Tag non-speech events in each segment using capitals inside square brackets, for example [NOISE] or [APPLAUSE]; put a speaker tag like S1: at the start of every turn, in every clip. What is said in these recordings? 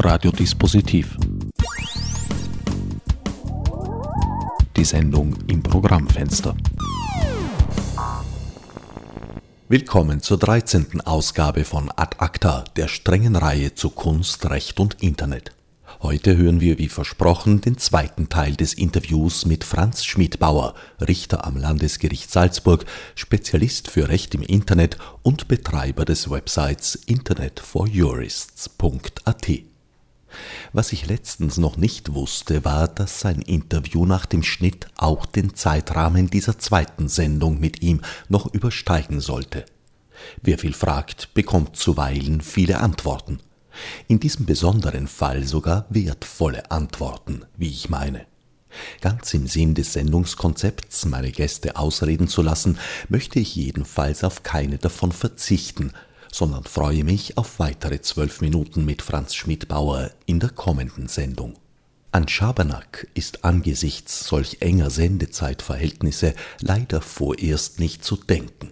S1: Radiodispositiv. Die Sendung im Programmfenster. Willkommen zur 13. Ausgabe von Ad Acta, der strengen Reihe zu Kunst, Recht und Internet. Heute hören wir wie versprochen den zweiten Teil des Interviews mit Franz Schmidbauer, Richter am Landesgericht Salzburg, Spezialist für Recht im Internet und Betreiber des Websites internetforjurists.at. Was ich letztens noch nicht wusste, war, dass sein Interview nach dem Schnitt auch den Zeitrahmen dieser zweiten Sendung mit ihm noch übersteigen sollte. Wer viel fragt, bekommt zuweilen viele Antworten in diesem besonderen Fall sogar wertvolle Antworten, wie ich meine. Ganz im Sinn des Sendungskonzepts, meine Gäste ausreden zu lassen, möchte ich jedenfalls auf keine davon verzichten, sondern freue mich auf weitere zwölf Minuten mit Franz Schmidbauer in der kommenden Sendung. An Schabernack ist angesichts solch enger Sendezeitverhältnisse leider vorerst nicht zu denken.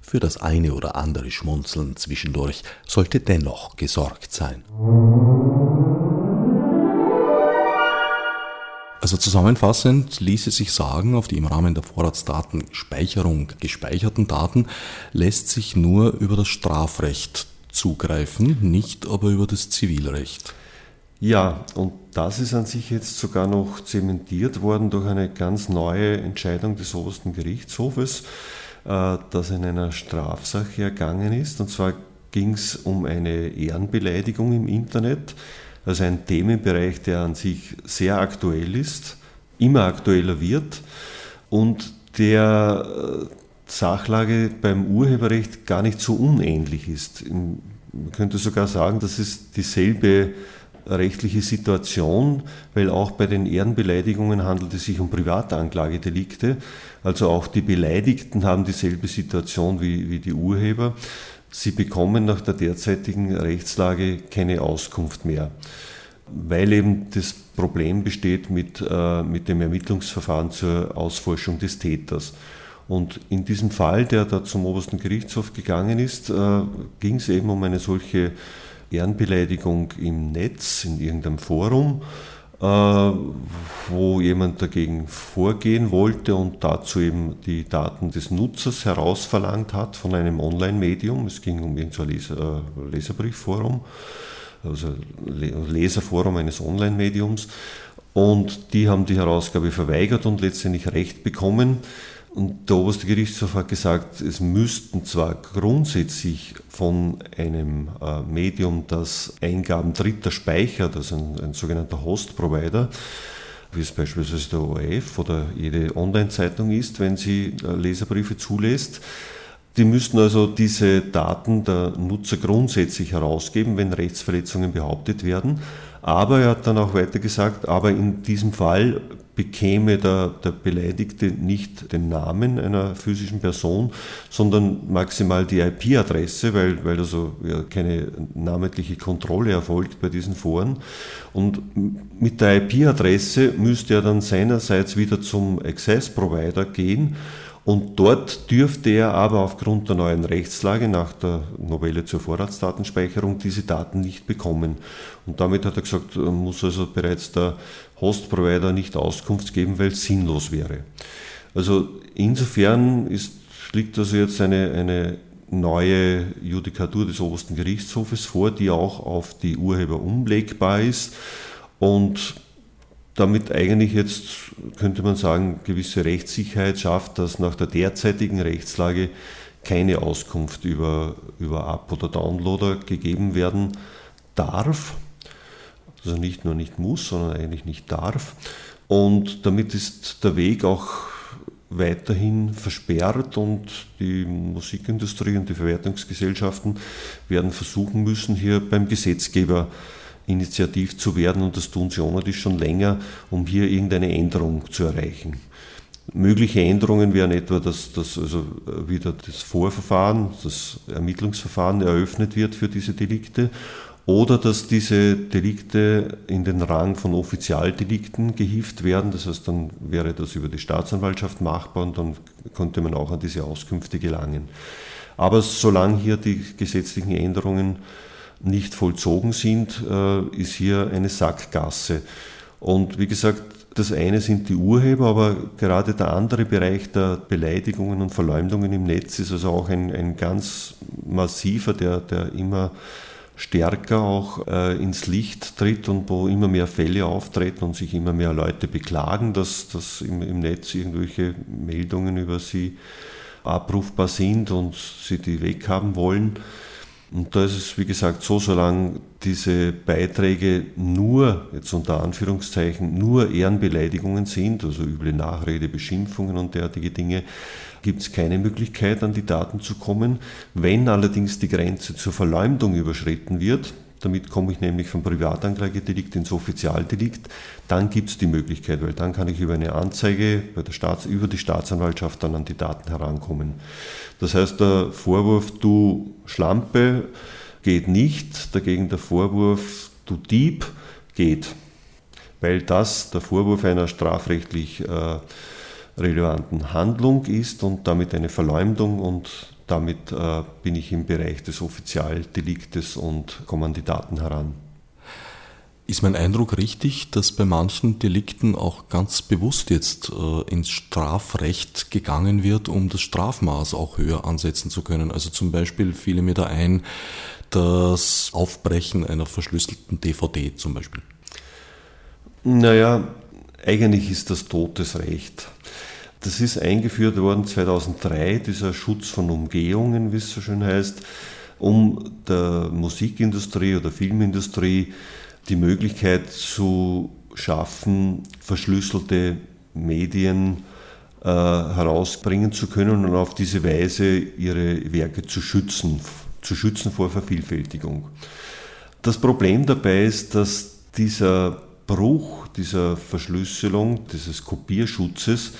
S1: Für das eine oder andere Schmunzeln zwischendurch sollte dennoch gesorgt sein. Also zusammenfassend ließe sich sagen, auf die im Rahmen der Vorratsdatenspeicherung gespeicherten Daten lässt sich nur über das Strafrecht zugreifen, nicht aber über das Zivilrecht.
S2: Ja, und das ist an sich jetzt sogar noch zementiert worden durch eine ganz neue Entscheidung des obersten Gerichtshofes, äh, das in einer Strafsache ergangen ist. Und zwar ging es um eine Ehrenbeleidigung im Internet, also ein Themenbereich, der an sich sehr aktuell ist, immer aktueller wird und der äh, Sachlage beim Urheberrecht gar nicht so unähnlich ist. Man könnte sogar sagen, das ist dieselbe rechtliche Situation, weil auch bei den Ehrenbeleidigungen handelt es sich um Privatanklagedelikte. Also auch die Beleidigten haben dieselbe Situation wie, wie die Urheber. Sie bekommen nach der derzeitigen Rechtslage keine Auskunft mehr, weil eben das Problem besteht mit, äh, mit dem Ermittlungsverfahren zur Ausforschung des Täters. Und in diesem Fall, der da zum obersten Gerichtshof gegangen ist, äh, ging es eben um eine solche Ehrenbeleidigung im Netz, in irgendeinem Forum, wo jemand dagegen vorgehen wollte und dazu eben die Daten des Nutzers herausverlangt hat von einem Online-Medium. Es ging um irgendein Leser, äh, Leserbriefforum, also Leserforum eines Online-Mediums. Und die haben die Herausgabe verweigert und letztendlich Recht bekommen. Und der oberste Gerichtshof hat gesagt, es müssten zwar grundsätzlich von einem äh, Medium, das Eingaben Dritter speichert, also ein, ein sogenannter Host-Provider, wie es beispielsweise der ORF oder jede Online-Zeitung ist, wenn sie äh, Leserbriefe zulässt, die müssten also diese Daten der Nutzer grundsätzlich herausgeben, wenn Rechtsverletzungen behauptet werden. Aber er hat dann auch weiter gesagt, aber in diesem Fall bekäme der, der Beleidigte nicht den Namen einer physischen Person, sondern maximal die IP-Adresse, weil, weil also ja keine namentliche Kontrolle erfolgt bei diesen Foren. Und mit der IP-Adresse müsste er dann seinerseits wieder zum Access-Provider gehen und dort dürfte er aber aufgrund der neuen Rechtslage nach der Novelle zur Vorratsdatenspeicherung diese Daten nicht bekommen. Und damit hat er gesagt, muss also bereits der Host-Provider nicht Auskunft geben, weil es sinnlos wäre. Also insofern ist, liegt also jetzt eine, eine neue Judikatur des obersten Gerichtshofes vor, die auch auf die Urheber umlegbar ist und damit eigentlich jetzt, könnte man sagen, gewisse Rechtssicherheit schafft, dass nach der derzeitigen Rechtslage keine Auskunft über, über Up- oder Downloader gegeben werden darf. Also nicht nur nicht muss, sondern eigentlich nicht darf. Und damit ist der Weg auch weiterhin versperrt und die Musikindustrie und die Verwertungsgesellschaften werden versuchen müssen, hier beim Gesetzgeber initiativ zu werden und das tun sie ohnehin schon länger, um hier irgendeine Änderung zu erreichen. Mögliche Änderungen wären etwa, dass, dass also wieder das Vorverfahren, das Ermittlungsverfahren eröffnet wird für diese Delikte oder dass diese Delikte in den Rang von Offizialdelikten gehievt werden. Das heißt, dann wäre das über die Staatsanwaltschaft machbar und dann könnte man auch an diese Auskünfte gelangen. Aber solange hier die gesetzlichen Änderungen nicht vollzogen sind, äh, ist hier eine Sackgasse. Und wie gesagt, das eine sind die Urheber, aber gerade der andere Bereich der Beleidigungen und Verleumdungen im Netz ist also auch ein, ein ganz massiver, der, der immer stärker auch äh, ins Licht tritt und wo immer mehr Fälle auftreten und sich immer mehr Leute beklagen, dass, dass im, im Netz irgendwelche Meldungen über sie abrufbar sind und sie die weghaben wollen. Und da ist es, wie gesagt, so, solange diese Beiträge nur, jetzt unter Anführungszeichen, nur Ehrenbeleidigungen sind, also üble Nachrede, Beschimpfungen und derartige Dinge, gibt es keine Möglichkeit, an die Daten zu kommen. Wenn allerdings die Grenze zur Verleumdung überschritten wird, damit komme ich nämlich vom Privatanklagedelikt ins Offizialdelikt, dann gibt es die Möglichkeit, weil dann kann ich über eine Anzeige bei der Staats über die Staatsanwaltschaft dann an die Daten herankommen. Das heißt, der Vorwurf, du Schlampe, geht nicht, dagegen der Vorwurf, du Dieb, geht. Weil das der Vorwurf einer strafrechtlich äh, relevanten Handlung ist und damit eine Verleumdung und damit äh, bin ich im Bereich des Offizialdeliktes und komme an die Daten heran.
S3: Ist mein Eindruck richtig, dass bei manchen Delikten auch ganz bewusst jetzt äh, ins Strafrecht gegangen wird, um das Strafmaß auch höher ansetzen zu können? Also zum Beispiel fiele mir da ein, das Aufbrechen einer verschlüsselten DVD zum Beispiel.
S2: Naja, eigentlich ist das totes Recht. Das ist eingeführt worden 2003, dieser Schutz von Umgehungen, wie es so schön heißt, um der Musikindustrie oder Filmindustrie die Möglichkeit zu schaffen, verschlüsselte Medien äh, herausbringen zu können und auf diese Weise ihre Werke zu schützen, zu schützen vor Vervielfältigung. Das Problem dabei ist, dass dieser Bruch dieser Verschlüsselung, dieses Kopierschutzes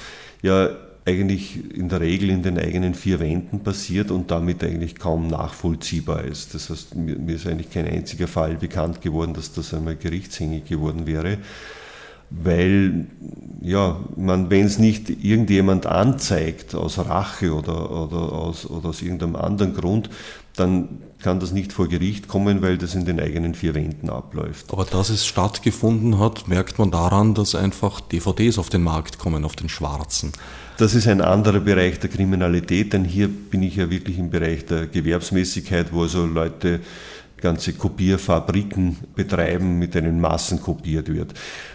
S2: ja eigentlich in der Regel in den eigenen vier Wänden passiert und damit eigentlich kaum nachvollziehbar ist. Das heißt, mir ist eigentlich kein einziger Fall bekannt geworden, dass das einmal gerichtshängig geworden wäre, weil, ja, wenn es nicht irgendjemand anzeigt aus Rache oder, oder, aus, oder aus irgendeinem anderen Grund, dann kann das nicht vor Gericht kommen, weil das in den eigenen vier Wänden abläuft.
S3: Aber dass es stattgefunden hat, merkt man daran, dass einfach DVDs auf den Markt kommen, auf den schwarzen.
S2: Das ist ein anderer Bereich der Kriminalität, denn hier bin ich ja wirklich im Bereich der Gewerbsmäßigkeit, wo also Leute ganze Kopierfabriken betreiben, mit denen Massen kopiert wird.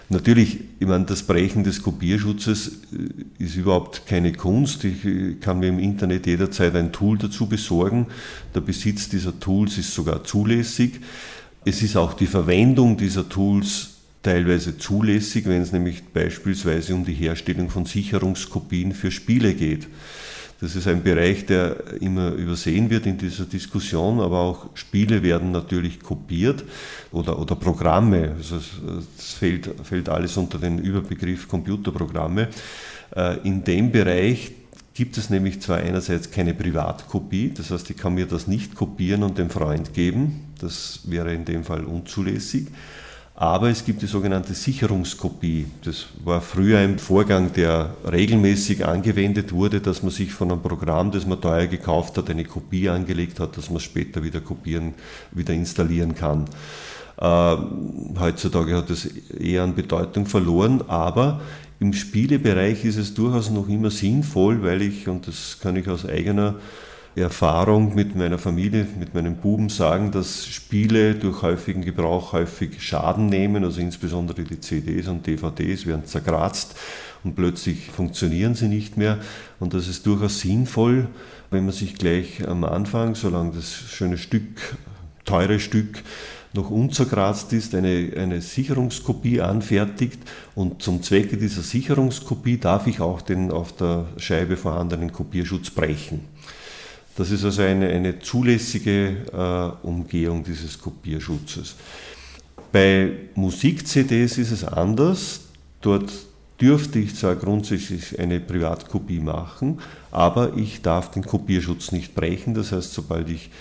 S2: Natürlich, ich meine, das Brechen des Kopierschutzes äh, ist überhaupt keine Kunst. Ich äh, kann mir im Internet jederzeit ein Tool dazu besorgen. Der Besitz dieser Tools ist sogar zulässig. Es ist auch die Verwendung dieser Tools teilweise zulässig, wenn es nämlich beispielsweise um die Herstellung von Sicherungskopien für Spiele geht. Das ist ein Bereich, der immer übersehen wird in dieser Diskussion, aber auch Spiele werden natürlich kopiert oder, oder Programme. Also das fällt, fällt alles unter den Überbegriff Computerprogramme. Äh, in dem Bereich gibt es nämlich zwar einerseits keine Privatkopie, das heißt, ich kann mir das nicht kopieren und dem Freund geben, das wäre in dem Fall unzulässig. Aber es gibt die sogenannte Sicherungskopie. Das war früher ein Vorgang, der regelmäßig angewendet wurde, dass man sich von einem Programm, das man teuer gekauft hat, eine Kopie angelegt hat, dass man später wieder kopieren, wieder installieren kann. Äh, heutzutage hat es eher an Bedeutung verloren, aber im Spielebereich ist es durchaus noch immer sinnvoll, weil ich, und das kann ich aus eigener Erfahrung mit meiner Familie, mit meinen Buben sagen, dass Spiele durch häufigen Gebrauch häufig Schaden nehmen, also insbesondere die CDs und DVDs werden zerkratzt und plötzlich funktionieren sie nicht mehr. Und das ist durchaus sinnvoll, wenn man sich gleich am Anfang, solange das schöne Stück, teure Stück noch unzerkratzt ist, eine, eine Sicherungskopie anfertigt und zum Zwecke dieser Sicherungskopie darf ich auch den auf der Scheibe vorhandenen Kopierschutz brechen. Das ist also eine, eine zulässige äh, Umgehung dieses Kopierschutzes. Bei Musik-CDs ist es anders. Dort dürfte ich zwar grundsätzlich eine Privatkopie machen, aber ich darf den Kopierschutz nicht brechen. Das heißt, sobald ich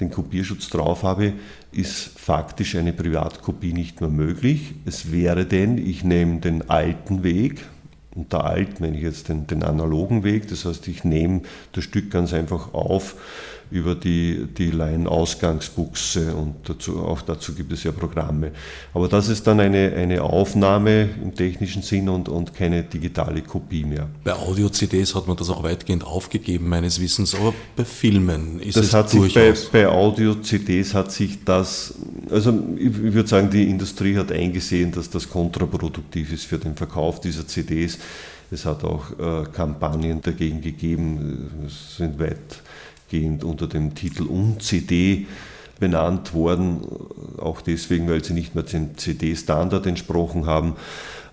S2: den Kopierschutz drauf habe, ist faktisch eine Privatkopie nicht mehr möglich. Es wäre denn, ich nehme den alten Weg, Unter alt meine ich jetzt den, den analogen Weg, das heißt, ich nehme das Stück ganz einfach auf über die, die Line-Ausgangsbuchse und dazu, auch dazu gibt es ja Programme. Aber das ist dann eine, eine Aufnahme im technischen Sinn und, und keine digitale Kopie mehr.
S3: Bei Audio-CDs hat man das auch weitgehend aufgegeben, meines Wissens, aber bei Filmen ist
S2: das
S3: es
S2: hat durchaus... Sich bei, bei Audio-CDs hat sich das, also ich, ich würde sagen, die Industrie hat eingesehen, dass das kontraproduktiv ist für den Verkauf dieser CDs. Es hat auch äh, Kampagnen dagegen gegeben, es sind weit gehend unter dem Titel Un-CD benannt worden, auch deswegen, weil sie nicht mehr dem CD-Standard entsprochen haben.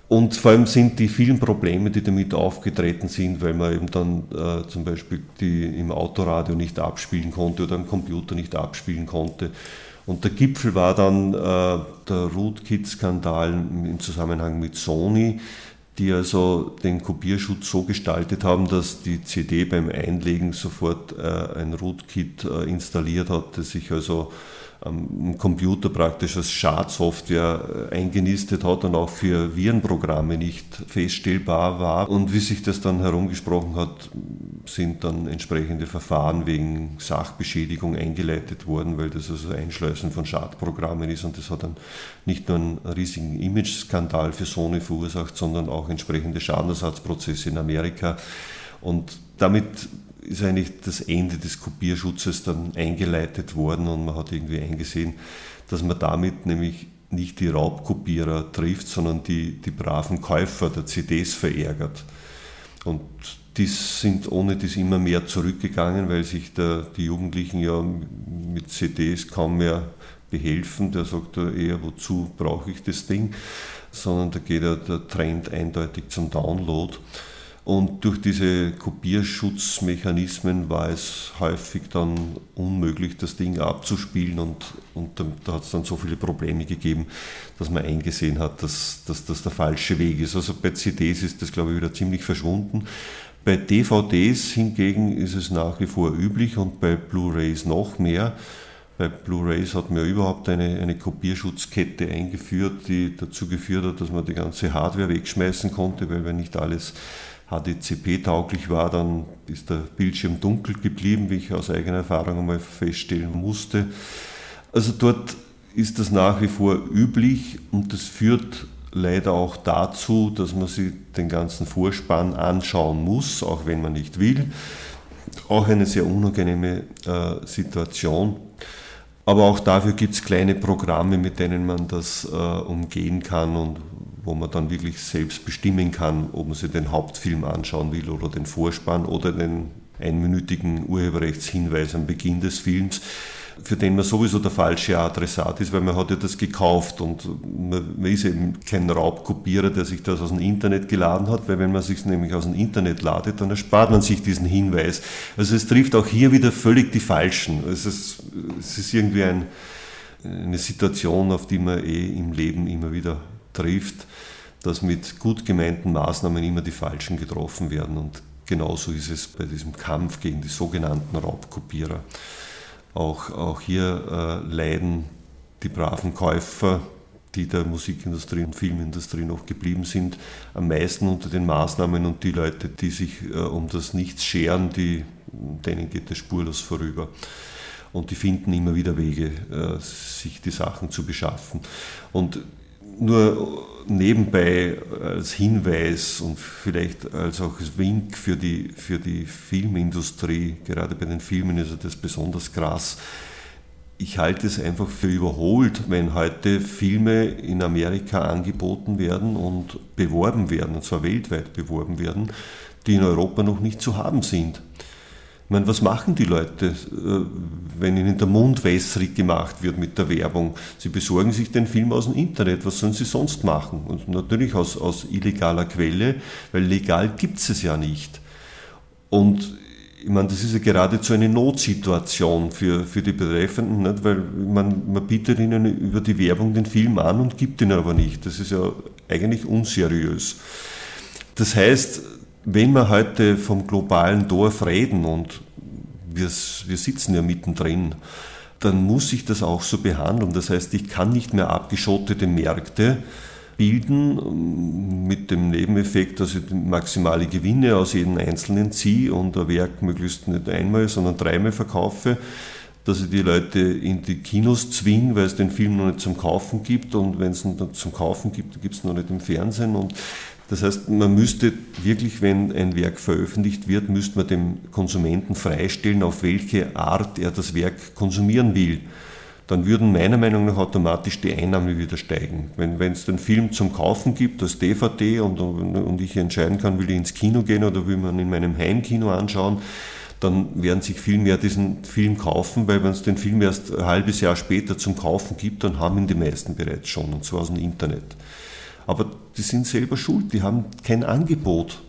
S2: Und vor allem sind die vielen Probleme, die damit aufgetreten sind, weil man eben dann äh, zum Beispiel die im Autoradio nicht abspielen konnte oder am Computer nicht abspielen konnte. Und der Gipfel war dann äh, der Rootkit-Skandal im Zusammenhang mit Sony, die also den Kopierschutz so gestaltet haben, dass die CD beim Einlegen sofort äh, ein Rootkit äh, installiert hat, das sich also am Computer praktisch als Schadsoftware äh, eingenistet hat und auch für Virenprogramme nicht feststellbar war. Und wie sich das dann herumgesprochen hat, sind dann entsprechende Verfahren wegen Sachbeschädigung eingeleitet worden, weil das also Einschleusen von Schadprogrammen ist und das hat dann nicht nur einen riesigen Image-Skandal für Sony verursacht, sondern auch entsprechende Schadenersatzprozesse in Amerika. Und damit ist eigentlich das Ende des Kopierschutzes dann eingeleitet worden und man hat irgendwie eingesehen, dass man damit nämlich nicht die Raubkopierer trifft, sondern die, die braven Käufer der CDs verärgert. Und die sind ohne das immer mehr zurückgegangen, weil sich der, die Jugendlichen ja mit CDs kaum mehr behelfen. Der sagt ja eher, wozu brauche ich das Ding? Sondern da geht ja der Trend eindeutig zum Download. Und durch diese Kopierschutzmechanismen war es häufig dann unmöglich, das Ding abzuspielen und, und da hat es dann so viele Probleme gegeben, dass man eingesehen hat, dass, dass das der falsche Weg ist. Also bei CDs ist das, glaube ich, wieder ziemlich verschwunden. Bei DVDs hingegen ist es nach wie vor üblich und bei Blu-rays noch mehr. Bei Blu-rays hat man überhaupt eine, eine Kopierschutzkette eingeführt, die dazu geführt hat, dass man die ganze Hardware wegschmeißen konnte, weil wenn nicht alles HDCP-tauglich war, dann ist der Bildschirm dunkel geblieben, wie ich aus eigener Erfahrung einmal feststellen musste. Also dort ist das nach wie vor üblich und das führt leider auch dazu, dass man sich den ganzen Vorspann anschauen muss, auch wenn man nicht will. Auch eine sehr unangenehme äh, Situation. Aber auch dafür gibt es kleine Programme, mit denen man das äh, umgehen kann und wo man dann wirklich selbst bestimmen kann, ob man sich den Hauptfilm anschauen will oder den Vorspann oder den einminütigen Urheberrechtshinweis am Beginn des Films, für den man sowieso der falsche Adressat ist, weil man hat ja das gekauft und man, ist eben kein Raubkopierer, der sich das aus dem Internet geladen hat, weil wenn man sich nämlich aus dem Internet ladet, dann erspart man sich diesen Hinweis. Also es trifft auch hier wieder völlig die Falschen. Es ist, es ist irgendwie ein, eine Situation, auf die man eh im Leben immer wieder trifft, dass mit gut gemeinten Maßnahmen immer die falschen getroffen werden. Und genauso ist es bei diesem Kampf gegen die sogenannten Raubkopierer. Auch, auch hier äh, leiden die braven Käufer, die der Musikindustrie und Filmindustrie noch geblieben sind, am meisten unter den Maßnahmen und die Leute, die sich äh, um das Nichts scheren, die, denen geht es spurlos vorüber. Und die finden immer wieder Wege, äh, sich die Sachen zu beschaffen. Und nur nebenbei als Hinweis und vielleicht als auch Wink für die, für die Filmindustrie, gerade bei den Filmen ist das besonders krass. Ich halte es einfach für überholt, wenn heute Filme in Amerika angeboten werden und beworben werden, und zwar weltweit beworben werden, die in Europa noch nicht zu haben sind. Meine, was machen die Leute, äh, wenn ihnen der Mund wässrig gemacht wird mit der Werbung? Sie besorgen sich den Film aus dem Internet. Was sollen sie sonst machen? Und natürlich aus, aus illegaler Quelle, weil legal gibt es es ja nicht. Und ich meine, das ist ja geradezu eine Notsituation für, für die Betreffenden, nicht? weil man, man bietet ihnen über die Werbung den Film an und gibt ihn aber nicht. Das ist ja eigentlich unseriös. Das heißt, wenn wir heute vom globalen Dorf reden und wir, wir sitzen ja mittendrin, dann muss ich das auch so behandeln. Das heißt, ich kann nicht mehr abgeschottete Märkte bilden ähm, mit dem Nebeneffekt, dass ich maximale Gewinne aus jedem Einzelnen ziehe und ein Werk möglichst nicht einmal, sondern dreimal verkaufe, dass ich die Leute in die Kinos zwinge, weil es den Film noch nicht zum Kaufen gibt und wenn es ihn dann zum Kaufen gibt, gibt es noch nicht im Fernsehen und das heißt, man müsste wirklich, wenn ein Werk veröffentlicht wird, müsste man dem Konsumenten freistellen, auf welche Art er das Werk konsumieren will dann würden meiner Meinung nach automatisch die Einnahmen wieder steigen. Wenn es den Film zum Kaufen gibt, als DVD und, und ich entscheiden kann, will ich ins Kino gehen oder will man in meinem Heimkino anschauen, dann werden sich viel mehr diesen Film kaufen, weil wenn es den Film erst ein halbes Jahr später zum Kaufen gibt, dann haben ihn die meisten bereits schon, und zwar aus dem Internet. Aber die sind selber schuld, die haben kein Angebot.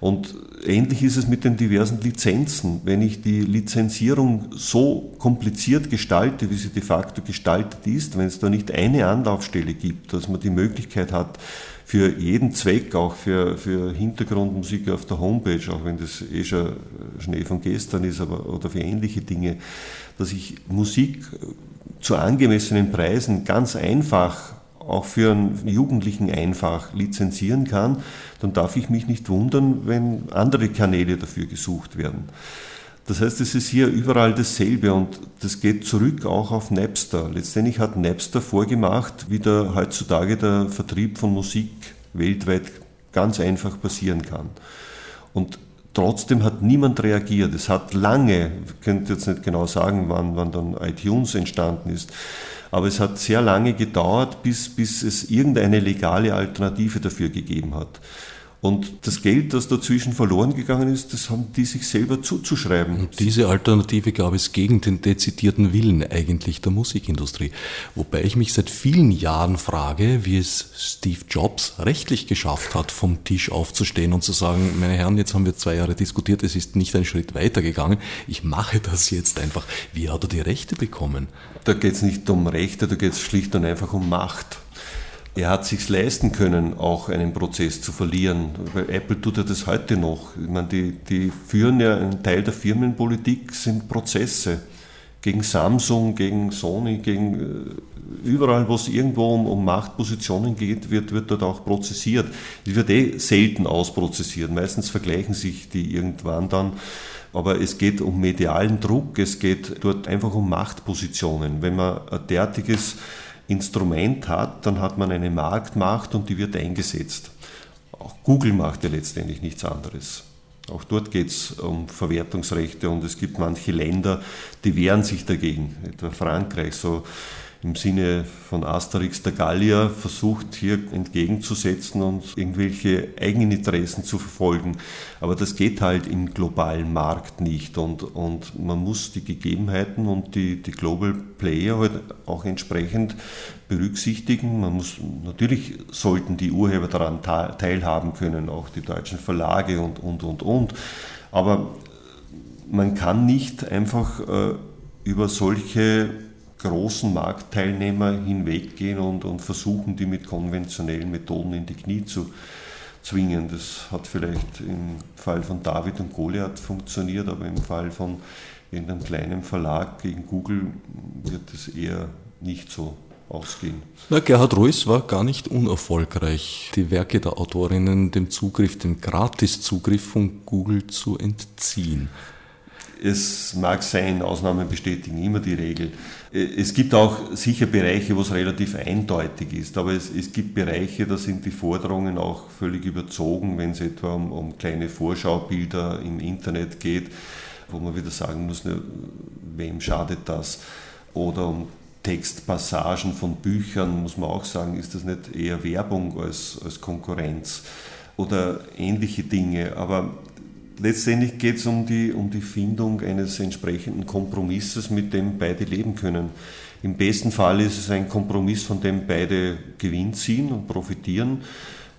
S2: Und ähnlich ist es mit den diversen Lizenzen. Wenn ich die Lizenzierung so kompliziert gestalte, wie sie de facto gestaltet ist, wenn es da nicht eine Anlaufstelle gibt, dass man die Möglichkeit hat, für jeden Zweck, auch für, für Hintergrundmusik auf der Homepage, auch wenn das eh schon Schnee von gestern ist, aber, oder für ähnliche Dinge, dass ich Musik zu angemessenen Preisen ganz einfach auch für einen Jugendlichen einfach lizenzieren kann, dann darf ich mich nicht wundern, wenn andere Kanäle dafür gesucht werden. Das heißt, es ist hier überall dasselbe und das geht zurück auch auf Napster. Letztendlich hat Napster vorgemacht, wie der heutzutage der Vertrieb von Musik weltweit ganz einfach passieren kann. Und trotzdem hat niemand reagiert. Es hat lange, ich könnte jetzt nicht genau sagen, wann, wann dann iTunes entstanden ist, aber es hat sehr lange gedauert, bis, bis es irgendeine legale Alternative dafür gegeben hat. Und das Geld, das dazwischen verloren gegangen ist, das haben die sich selber zuzuschreiben.
S3: Und diese Alternative gab es gegen den dezidierten Willen eigentlich der Musikindustrie. Wobei ich mich seit vielen Jahren frage, wie es Steve Jobs rechtlich geschafft hat, vom Tisch aufzustehen und zu sagen, meine Herren, jetzt haben wir zwei Jahre diskutiert, es ist nicht ein Schritt weiter gegangen, ich mache das jetzt einfach. Wie hat er die Rechte bekommen?
S2: Da geht es nicht um Rechte, da geht es schlicht und einfach um Macht er hat sich leisten können, auch einen Prozess zu verlieren. Weil Apple tut er das heute noch. Ich meine, die, die führen ja einen Teil der Firmenpolitik sind Prozesse gegen Samsung, gegen Sony, gegen äh, überall, wo es irgendwo um, um, Machtpositionen geht, wird, wird dort auch prozessiert. Es wird eh selten ausprozessiert. Meistens vergleichen sich die irgendwann dann. Aber es geht um medialen Druck, es geht dort einfach um Machtpositionen. Wenn man ein derartiges Instrument hat, dann hat man eine Marktmacht und die wird eingesetzt. Auch Google macht ja letztendlich nichts anderes. Auch dort geht es um Verwertungsrechte und es gibt manche Länder, die wehren sich dagegen, etwa Frankreich. So im Sinne von Asterix der Gallier versucht hier entgegenzusetzen und irgendwelche Eigeninteressen zu verfolgen. Aber das geht halt im globalen Markt nicht und, und man muss die Gegebenheiten und die, die Global Player halt auch entsprechend berücksichtigen. Man muss, natürlich sollten die Urheber daran teilhaben können, auch die deutschen Verlage und, und, und, und. Aber man kann nicht einfach äh, über solche großen Marktteilnehmer hinweggehen und, und versuchen, die mit konventionellen Methoden in die Knie zu zwingen. Das hat vielleicht im Fall von David und Goliath funktioniert, aber im Fall von irgendeinem kleinen Verlag gegen Google wird es eher nicht so ausgehen.
S3: Na, Gerhard Reuss war gar nicht unerfolgreich, die Werke der Autorinnen dem Zugriff, dem Gratiszugriff von Google zu entziehen.
S2: Es mag sein, Ausnahmen bestätigen immer die Regel. Es gibt auch sicher Bereiche, wo es relativ eindeutig ist, aber es, es gibt Bereiche, da sind die Forderungen auch völlig überzogen, wenn es etwa um, um kleine Vorschaubilder im Internet geht, wo man wieder sagen muss, ne, wem schadet das? Oder um Textpassagen von Büchern, muss man auch sagen, ist das nicht eher Werbung als, als Konkurrenz oder ähnliche Dinge. Aber letztendlich geht es um die, um die Findung eines entsprechenden Kompromisses, mit dem beide leben können. Im besten Fall ist es ein Kompromiss, von dem beide Gewinn ziehen und profitieren.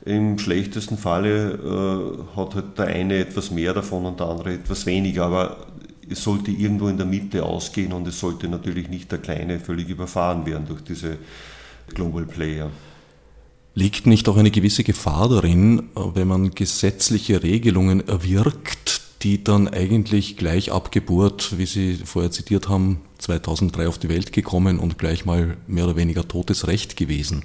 S2: Im schlechtesten Falle äh, hat halt der eine etwas mehr davon und der andere etwas weniger. Aber es sollte irgendwo in der Mitte ausgehen und es sollte natürlich nicht der Kleine völlig überfahren werden durch diese Global Player.
S3: Liegt nicht auch eine gewisse Gefahr darin, wenn man gesetzliche Regelungen erwirkt, die dann eigentlich gleich ab Geburt, wie Sie vorher zitiert haben, 2003 auf die Welt gekommen und gleich mal mehr oder weniger totes Recht gewesen?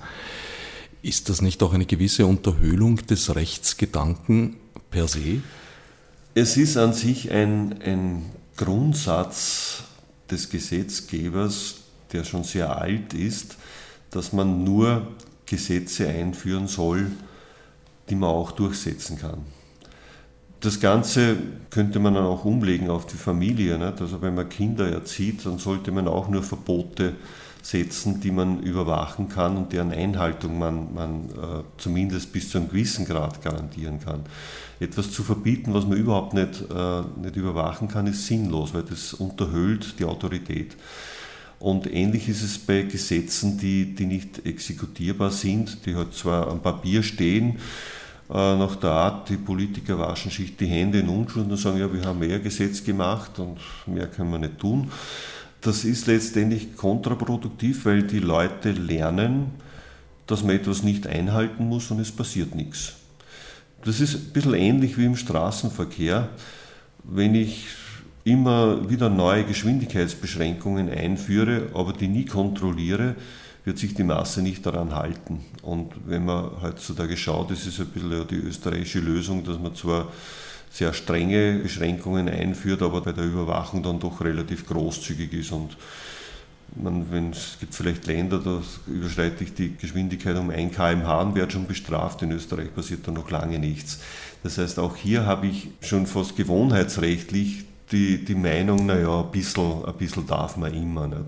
S3: Ist das nicht auch eine gewisse Unterhöhlung des Rechtsgedanken per se?
S2: Es ist an sich ein, ein Grundsatz des Gesetzgebers, der schon sehr alt ist, dass man nur Gesetze einführen soll, die man auch durchsetzen kann. Das Ganze könnte man dann auch umlegen auf die Familie. Nicht? Also wenn man Kinder erzieht, dann sollte man auch nur Verbote setzen, die man überwachen kann und deren Einhaltung man, man äh, zumindest bis zu einem gewissen Grad garantieren kann. Etwas zu verbieten, was man überhaupt nicht, äh, nicht überwachen kann, ist sinnlos, weil das unterhöhlt die Autorität. Und ähnlich ist es bei Gesetzen, die, die nicht exekutierbar sind, die halt zwar am Papier stehen, äh, nach der Art, die Politiker waschen sich die Hände in Unschuld und sagen, ja, wir haben mehr Gesetz gemacht und mehr können wir nicht tun. Das ist letztendlich kontraproduktiv, weil die Leute lernen, dass man etwas nicht einhalten muss und es passiert nichts. Das ist ein bisschen ähnlich wie im Straßenverkehr. Wenn ich immer wieder neue Geschwindigkeitsbeschränkungen einführe, aber die nie kontrolliere, wird sich die Masse nicht daran halten. Und wenn man heutzutage schaut, das ist ein bisschen die österreichische Lösung, dass man zwar sehr strenge Beschränkungen einführt, aber bei der Überwachung dann doch relativ großzügig ist. Und man, wenn, es gibt vielleicht Länder, da überschreite ich die Geschwindigkeit um 1 km/h und werde schon bestraft. In Österreich passiert da noch lange nichts. Das heißt, auch hier habe ich schon fast gewohnheitsrechtlich die, die Meinung, naja, ein bisschen, ein bisschen darf man immer. Nicht?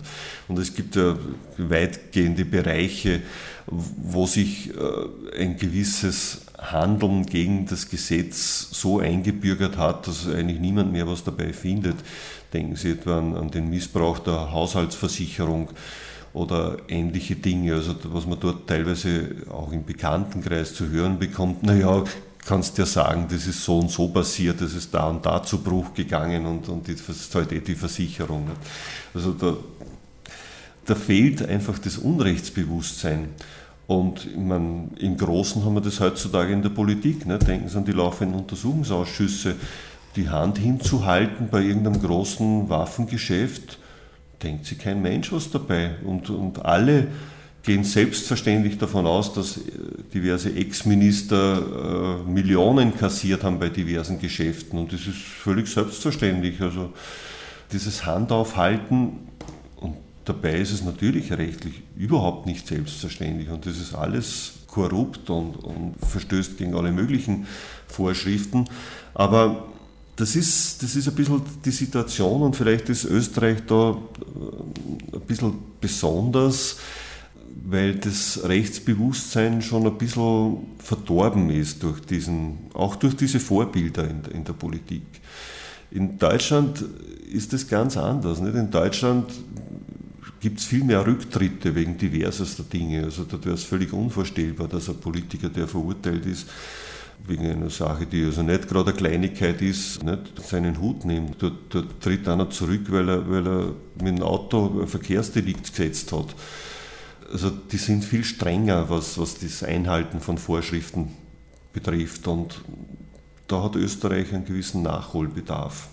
S2: Und es gibt ja weitgehende Bereiche, wo sich äh, ein gewisses Handeln gegen das Gesetz so eingebürgert hat, dass eigentlich niemand mehr was dabei findet. Denken Sie etwa an, an den Missbrauch der Haushaltsversicherung oder ähnliche Dinge, also was man dort teilweise auch im Bekanntenkreis zu hören bekommt, naja, kannst ja sagen, das ist so und so passiert, das ist da und da zu Bruch gegangen und, und das ist halt eh die Versicherung. Also da, da fehlt einfach das Unrechtsbewusstsein. Und meine, im Großen haben wir das heutzutage in der Politik. Ne? Denken Sie an die laufenden Untersuchungsausschüsse. Die Hand hinzuhalten bei irgendeinem großen Waffengeschäft, denkt sich kein Mensch was dabei. Und, und alle gehen selbstverständlich davon aus, dass äh, diverse Ex-Minister äh, Millionen kassiert haben bei diversen Geschäften. Und das ist völlig selbstverständlich. Also dieses Handaufhalten, und dabei ist es natürlich rechtlich überhaupt nicht selbstverständlich. Und das ist alles korrupt und, und verstößt gegen alle möglichen Vorschriften. Aber das ist, das ist ein bisschen die Situation und vielleicht ist Österreich da äh, ein bisschen besonders weil das Rechtsbewusstsein schon ein bisschen verdorben ist durch diesen, auch durch diese Vorbilder in, in der Politik. In Deutschland ist das ganz anders. Nicht? In Deutschland gibt es viel mehr Rücktritte wegen diversester Dinge. Also da wäre es völlig unvorstellbar, dass ein Politiker, der verurteilt ist, wegen einer Sache, die also nicht gerade eine Kleinigkeit ist, nicht seinen Hut nimmt. Dort, dort tritt einer zurück, weil er, weil er mit dem Auto ein Verkehrsdelikt gesetzt hat also die sind viel strenger, was, was das Einhalten von Vorschriften betrifft. Und da hat Österreich einen gewissen Nachholbedarf.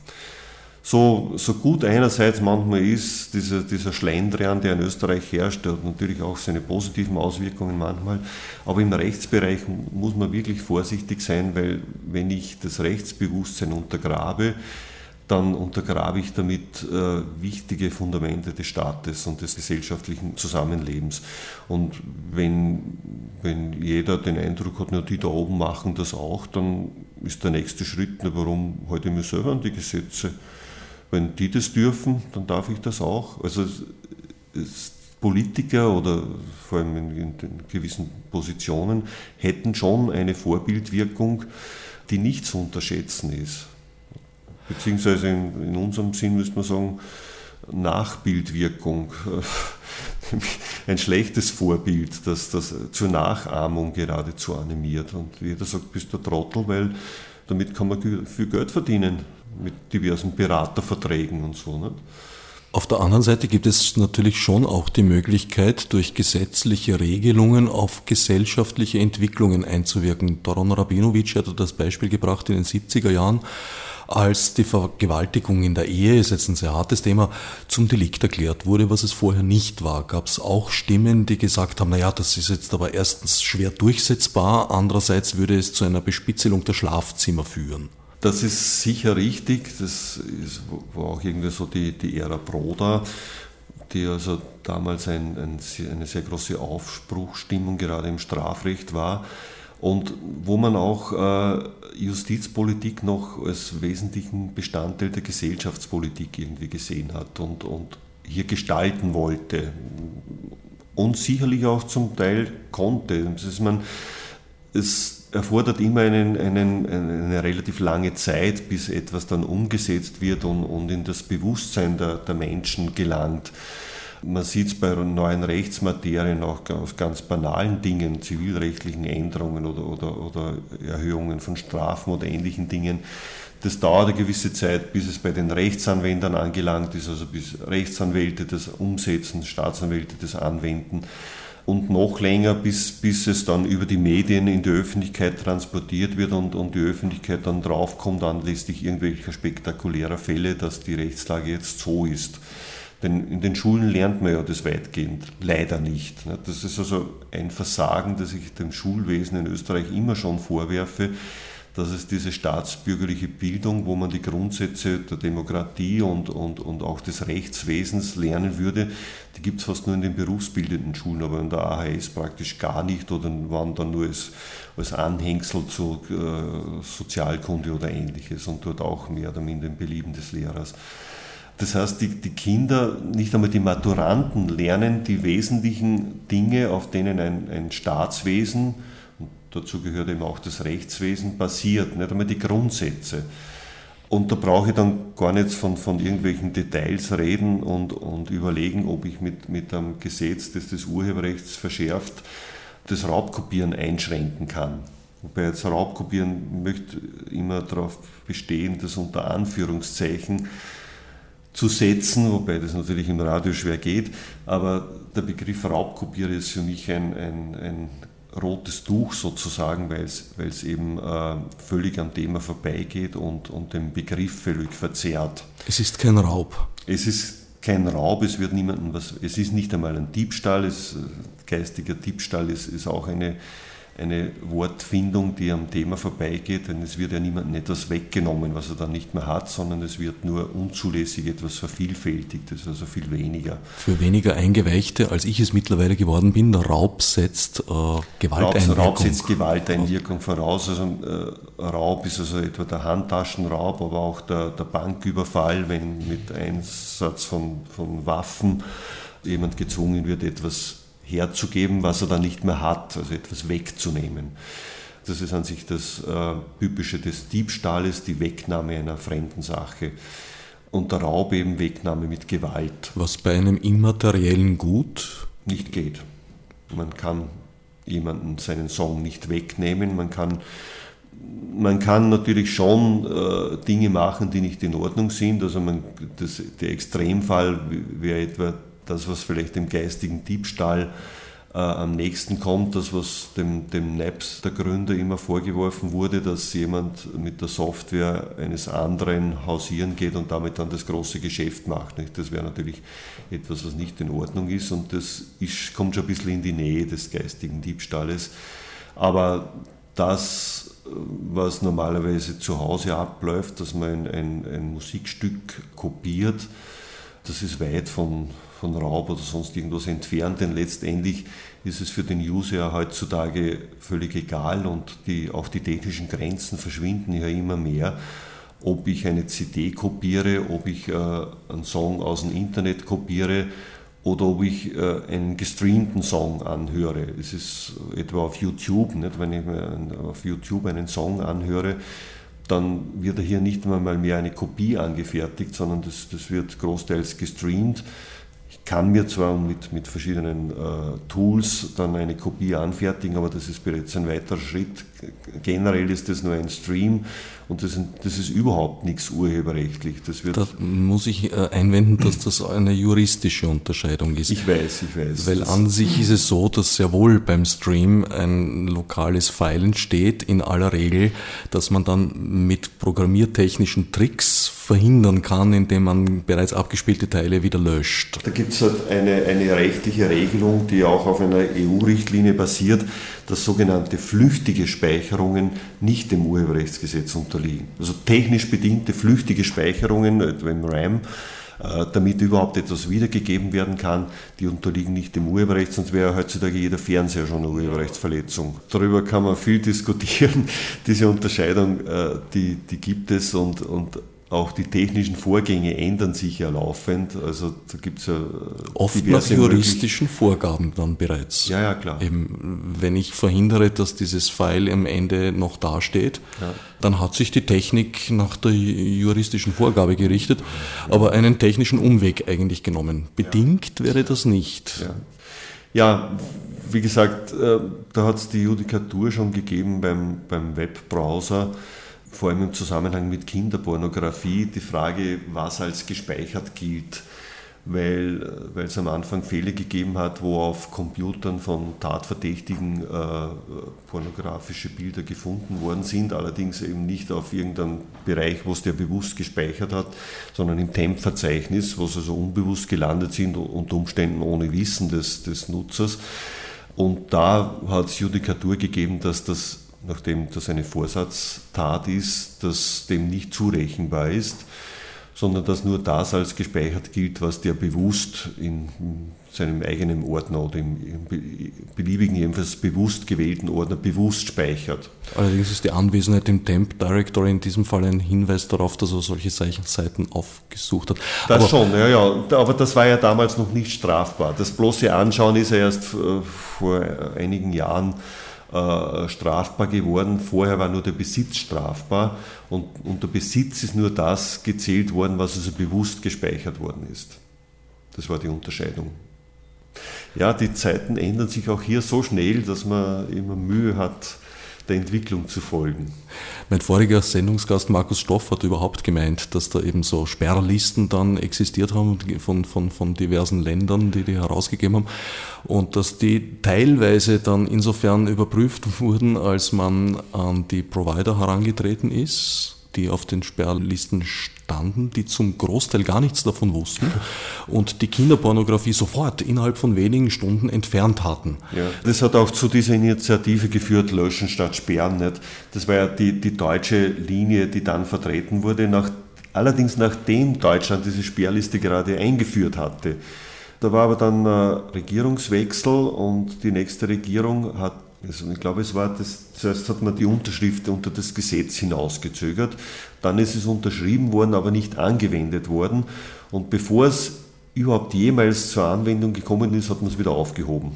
S2: So, so gut einerseits manchmal ist dieser, dieser Schlendrian, der in Österreich herrscht, der hat natürlich auch seine positiven Auswirkungen manchmal, aber im Rechtsbereich muss man wirklich vorsichtig sein, weil wenn ich das Rechtsbewusstsein untergrabe, dann untergrabe ich damit äh, wichtige Fundamente des Staates und des gesellschaftlichen Zusammenlebens. Und wenn, wenn jeder den Eindruck hat, na, die da oben machen das auch, dann ist der nächste Schritt, na, warum halte ich mir selber an die Gesetze? Wenn die das dürfen, dann darf ich das auch. Also Politiker oder vor allem in, in gewissen Positionen hätten schon eine Vorbildwirkung, die nicht zu unterschätzen ist beziehungsweise in, in unserem Sinn müsste man sagen, Nachbildwirkung, ein schlechtes Vorbild, das, das zur Nachahmung geradezu animiert. Und jeder sagt, bist du Trottel, weil damit kann man viel Geld verdienen mit diversen Beraterverträgen und so. Nicht?
S3: Auf der anderen Seite gibt es natürlich schon auch die Möglichkeit, durch gesetzliche Regelungen auf gesellschaftliche Entwicklungen einzuwirken. Doron Rabinovic hat das Beispiel gebracht in den 70er Jahren, als die Vergewaltigung in der Ehe, ist jetzt ein sehr hartes Thema, zum Delikt erklärt wurde, was es vorher nicht war. Gab es auch Stimmen, die gesagt haben, naja, das ist jetzt aber erstens schwer durchsetzbar, andererseits würde es zu einer Bespitzelung der Schlafzimmer führen.
S2: Das ist sicher richtig. Das ist, war auch irgendwie so die, die Ära Broda, die also damals ein, ein, eine sehr große Aufbruchstimmung gerade im Strafrecht war und wo man auch äh, Justizpolitik noch als wesentlichen Bestandteil der Gesellschaftspolitik irgendwie gesehen hat und, und hier gestalten wollte und sicherlich auch zum Teil konnte. Das ist man, es erfordert immer einen, einen, eine relativ lange Zeit, bis etwas dann umgesetzt wird und, und in das Bewusstsein der, der Menschen gelangt. Man sieht es bei neuen Rechtsmaterien auch aus ganz banalen Dingen, zivilrechtlichen Änderungen oder, oder, oder Erhöhungen von Strafen oder ähnlichen Dingen. Das dauert eine gewisse Zeit, bis es bei den Rechtsanwendern angelangt ist, also bis Rechtsanwälte das umsetzen, Staatsanwälte das anwenden und noch länger, bis, bis es dann über die Medien in die Öffentlichkeit transportiert wird und, und die Öffentlichkeit dann draufkommt anlässlich irgendwelcher spektakulärer Fälle, dass die Rechtslage jetzt so ist. Denn in den Schulen lernt man ja das weitgehend leider nicht. Das ist also ein Versagen, das ich dem Schulwesen in Österreich immer schon vorwerfe, dass es diese staatsbürgerliche Bildung, wo man die Grundsätze der Demokratie und, und, und auch des Rechtswesens lernen würde, die gibt es fast nur in den berufsbildenden Schulen, aber in der AHS praktisch gar nicht oder waren dann nur als, als Anhängsel zu äh, Sozialkunde oder ähnliches und dort auch mehr oder minder im Belieben des Lehrers. Das heißt, die, die Kinder, nicht einmal die Maturanten, lernen die wesentlichen Dinge, auf denen ein, ein Staatswesen, und dazu gehört eben auch das Rechtswesen, basiert, nicht einmal die Grundsätze. Und da brauche ich dann gar nicht von, von irgendwelchen Details reden und, und überlegen, ob ich mit, mit einem Gesetz, das das Urheberrechts verschärft, das Raubkopieren einschränken kann. Wobei jetzt Raubkopieren möchte immer darauf bestehen, dass unter Anführungszeichen zu setzen, wobei das natürlich im Radio schwer geht. Aber der Begriff Raubkopierer ist für mich ein, ein, ein rotes Tuch sozusagen, weil es, eben äh, völlig am Thema vorbeigeht und, und den Begriff völlig verzerrt.
S3: Es ist kein Raub.
S2: Es ist kein Raub, es wird niemandem was, es ist nicht einmal ein Diebstahl, es, geistiger Diebstahl ist, ist auch eine eine Wortfindung, die am Thema vorbeigeht, denn es wird ja niemandem etwas weggenommen, was er dann nicht mehr hat, sondern es wird nur unzulässig etwas vervielfältigt, das ist also viel weniger.
S3: Für weniger Eingeweichte, als ich es mittlerweile geworden bin, Raub setzt äh, Gewalteinwirkung.
S2: Raub, Raub setzt Gewalteinwirkung voraus, also äh, Raub ist also etwa der Handtaschenraub, aber auch der, der Banküberfall, wenn mit Einsatz von, von Waffen jemand gezwungen wird, etwas herzugeben, was er dann nicht mehr hat, also etwas wegzunehmen. Das ist an sich das äh, Typische des Diebstahles, die Wegnahme einer fremden Sache. Und der Raub eben Wegnahme mit Gewalt.
S3: Was bei einem immateriellen Gut
S2: nicht geht. Man kann jemanden seinen Song nicht wegnehmen, man kann man kann natürlich schon äh, Dinge machen, die nicht in Ordnung sind. Also man, das, der Extremfall wäre etwa das, was vielleicht dem geistigen Diebstahl äh, am nächsten kommt, das, was dem, dem NAPS, der Gründer, immer vorgeworfen wurde, dass jemand mit der Software eines anderen hausieren geht und damit dann das große Geschäft macht. Nicht? Das wäre natürlich etwas, was nicht in Ordnung ist und das ist, kommt schon ein bisschen in die Nähe des geistigen Diebstahles. Aber das, was normalerweise zu Hause abläuft, dass man ein, ein, ein Musikstück kopiert, das ist weit von, von Raub oder sonst irgendwas entfernt, denn letztendlich ist es für den User heutzutage völlig egal und die, auch die technischen Grenzen verschwinden ja immer mehr. Ob ich eine CD kopiere, ob ich äh, einen Song aus dem Internet kopiere oder ob ich äh, einen gestreamten Song anhöre. Es ist etwa auf YouTube, nicht? wenn ich mir auf YouTube einen Song anhöre, dann wird hier nicht einmal mehr eine Kopie angefertigt, sondern das, das wird großteils gestreamt kann mir zwar mit, mit verschiedenen äh, Tools dann eine Kopie anfertigen, aber das ist bereits ein weiterer Schritt, generell ist das nur ein Stream und das, das ist überhaupt nichts urheberrechtlich. Das
S3: wird da muss ich äh, einwenden, dass das eine juristische Unterscheidung ist.
S2: Ich weiß, ich weiß.
S3: Weil an sich ist es so, dass sehr wohl beim Stream ein lokales File entsteht, in aller Regel, dass man dann mit programmiertechnischen Tricks verhindern kann, indem man bereits abgespielte Teile wieder löscht.
S2: Da gibt es halt eine, eine rechtliche Regelung, die auch auf einer EU-Richtlinie basiert, dass sogenannte flüchtige Speicherungen nicht dem Urheberrechtsgesetz unterliegen. Also technisch bedingte flüchtige Speicherungen, etwa im RAM, äh, damit überhaupt etwas wiedergegeben werden kann, die unterliegen nicht dem Urheberrecht, sonst wäre heutzutage jeder Fernseher schon eine Urheberrechtsverletzung. Darüber kann man viel diskutieren. [LAUGHS] Diese Unterscheidung, äh, die, die gibt es und, und auch die technischen Vorgänge ändern sich ja laufend. Also da gibt es ja
S3: oft nach juristischen Vorgaben dann bereits.
S2: Ja, ja, klar.
S3: Eben, wenn ich verhindere, dass dieses File am Ende noch dasteht, ja. dann hat sich die Technik nach der juristischen Vorgabe gerichtet, ja. aber einen technischen Umweg eigentlich genommen. Bedingt ja. wäre das nicht.
S2: Ja, wie gesagt, äh, da hat es die Judikatur schon gegeben beim, beim Webbrowser vor allem im Zusammenhang mit Kinderpornografie die Frage, was als gespeichert gilt, weil, weil es am Anfang Fälle gegeben hat, wo auf Computern von Tatverdächtigen äh, pornografische Bilder gefunden worden sind, allerdings eben nicht auf irgendeinem Bereich, wo es der bewusst gespeichert hat, sondern im Temp-Verzeichnis, wo sie also unbewusst gelandet sind, unter Umständen ohne Wissen des, des Nutzers. Und da hat es Judikatur gegeben, dass das nachdem das eine Vorsatztat ist, dass dem nicht zurechenbar ist, sondern dass nur das als gespeichert gilt, was der bewusst in seinem eigenen Ordner oder im, beliebigen, jedenfalls bewusst gewählten Ordner bewusst speichert.
S3: Allerdings ist die Anwesenheit im Temp Directory in diesem Fall ein Hinweis darauf, dass er solche Seiten aufgesucht hat.
S2: Das aber schon, ja, ja. Aber das war ja damals noch nicht strafbar. Das bloße Anschauen ist ja erst äh, vor einigen Jahren äh, strafbar geworden. Vorher war nur der Besitz strafbar und unter Besitz ist nur das gezählt worden, was also bewusst gespeichert worden ist. Das war die Unterscheidung. Ja, die Zeiten ändern sich auch hier so schnell, dass man immer Mühe hat, der Entwicklung zu folgen.
S3: Mein voriger Sendungsgast Markus Stoff hat überhaupt gemeint, dass da eben so Sperrlisten dann existiert haben von, von, von diversen Ländern, die die herausgegeben haben und dass die teilweise dann insofern überprüft [LAUGHS] wurden, als man an die Provider herangetreten ist die auf den Sperrlisten standen, die zum Großteil gar nichts davon wussten und die Kinderpornografie sofort innerhalb von wenigen Stunden entfernt hatten.
S2: Ja, das hat auch zu dieser Initiative geführt, Löschen statt Sperren. Nicht? Das war ja die, die deutsche Linie, die dann vertreten wurde, nach, allerdings nachdem Deutschland diese Sperrliste gerade eingeführt hatte. Da war aber dann äh, Regierungswechsel und die nächste Regierung hat also ich glaube, es war das, zuerst hat man die Unterschrift unter das Gesetz hinausgezögert, dann ist es unterschrieben worden, aber nicht angewendet worden. Und bevor es überhaupt jemals zur Anwendung gekommen ist, hat man es wieder aufgehoben.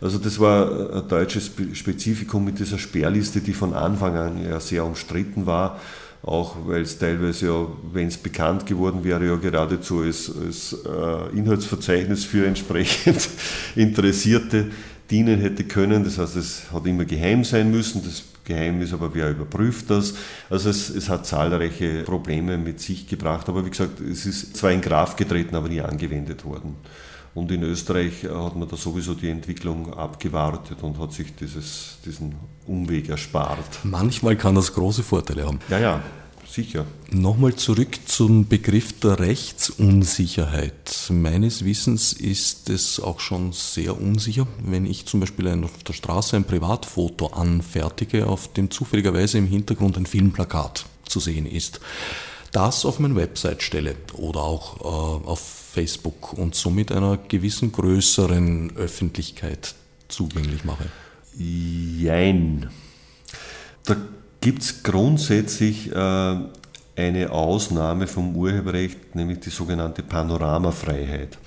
S2: Also das war ein deutsches Spezifikum mit dieser Sperrliste, die von Anfang an ja sehr umstritten war, auch weil es teilweise ja, wenn es bekannt geworden wäre, ja geradezu als, als äh, Inhaltsverzeichnis für entsprechend [LAUGHS] Interessierte dienen hätte können. Das heißt, es hat immer geheim sein müssen. Das Geheim ist aber, wer überprüft das? Also es, es, hat zahlreiche Probleme mit sich gebracht. Aber wie gesagt, es ist zwar in Kraft getreten, aber nie angewendet worden. Und in Österreich hat man da sowieso die Entwicklung abgewartet und hat sich dieses, diesen Umweg erspart.
S3: Manchmal kann das große Vorteile haben.
S2: Ja, ja. Sicher.
S3: Nochmal zurück zum Begriff der Rechtsunsicherheit. Meines Wissens ist es auch schon sehr unsicher, wenn ich zum Beispiel auf der Straße ein Privatfoto anfertige, auf dem zufälligerweise im Hintergrund ein Filmplakat zu sehen ist. Das auf meine Website stelle oder auch äh, auf Facebook und somit einer gewissen größeren Öffentlichkeit zugänglich mache.
S2: Jein. Da gibt es grundsätzlich äh, eine Ausnahme vom Urheberrecht, nämlich die sogenannte Panoramafreiheit.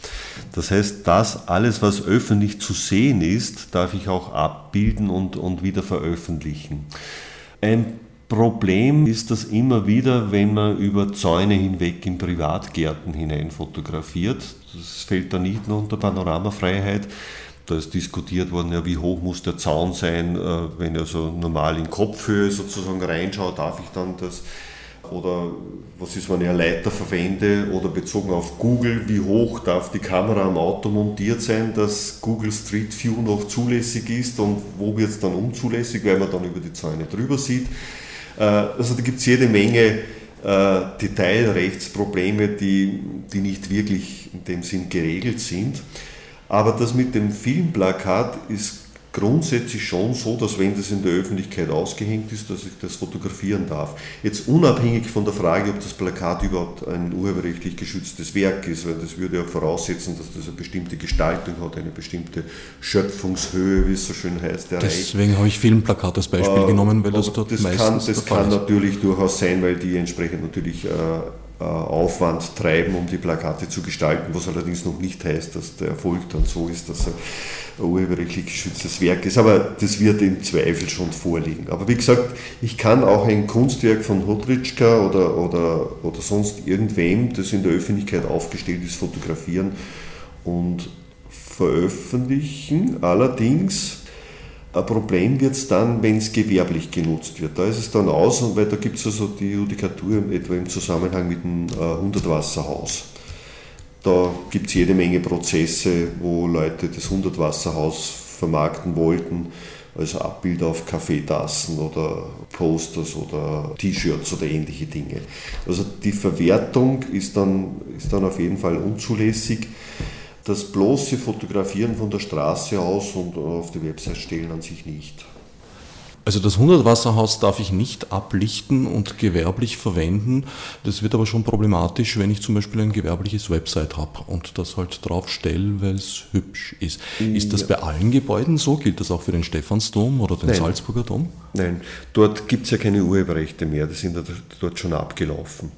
S2: Das heißt, das alles, was öffentlich zu sehen ist, darf ich auch abbilden und, und wieder veröffentlichen. Ein Problem ist das immer wieder, wenn man über Zäune hinweg in Privatgärten hinein fotografiert. Das fällt da nicht nur unter Panoramafreiheit, da ist diskutiert worden, ja, wie hoch muss der Zaun sein, äh, wenn er so normal in Kopfhöhe sozusagen reinschaut, darf ich dann das oder was ist, wenn ich eine Leiter verwende oder bezogen auf Google, wie hoch darf die Kamera am Auto montiert sein, dass Google Street View noch zulässig ist und wo wird es dann unzulässig, weil man dann über die Zäune drüber sieht. Äh, also da gibt es jede Menge äh, Detailrechtsprobleme, die, die nicht wirklich in dem Sinn geregelt sind. Aber das mit dem Filmplakat ist grundsätzlich schon so, dass wenn das in der Öffentlichkeit ausgehängt ist, dass ich das fotografieren darf. Jetzt unabhängig von der Frage, ob das Plakat überhaupt ein urheberrechtlich geschütztes Werk ist, weil das würde ja voraussetzen, dass das eine bestimmte Gestaltung hat, eine bestimmte Schöpfungshöhe, wie es so schön heißt.
S3: Erreicht. Deswegen habe ich Filmplakat als Beispiel äh, genommen, weil das dort
S2: das meistens kann, Das kann natürlich durchaus sein, weil die entsprechend natürlich äh, Aufwand treiben, um die Plakate zu gestalten, was allerdings noch nicht heißt, dass der Erfolg dann so ist, dass er ein urheberrechtlich geschütztes Werk ist. Aber das wird im Zweifel schon vorliegen. Aber wie gesagt, ich kann auch ein Kunstwerk von Hodritschka oder, oder, oder sonst irgendwem, das in der Öffentlichkeit aufgestellt ist, fotografieren und veröffentlichen. Allerdings ein Problem wird es dann, wenn es gewerblich genutzt wird. Da ist es dann aus, weil da gibt es also die Judikatur etwa im Zusammenhang mit dem äh, Hundertwasserhaus. Da gibt es jede Menge Prozesse, wo Leute das Hundertwasserhaus vermarkten wollten, also Abbilder auf Kaffeetassen oder Posters oder T-Shirts oder ähnliche Dinge. Also die Verwertung ist dann, ist dann auf jeden Fall unzulässig das bloße Fotografieren von der Straße aus und auf die Website stellen an sich nicht.
S3: Also das Hundertwasserhaus darf ich nicht ablichten und gewerblich verwenden. Das wird aber schon problematisch, wenn ich zum Beispiel ein gewerbliches Website habe und das halt drauf stelle, weil es hübsch ist. Ist das bei allen Gebäuden so? Gilt das auch für den Stephansdom oder den Nein. Salzburger Dom?
S2: Nein, dort gibt es ja keine Urheberrechte mehr, die sind dort schon abgelaufen.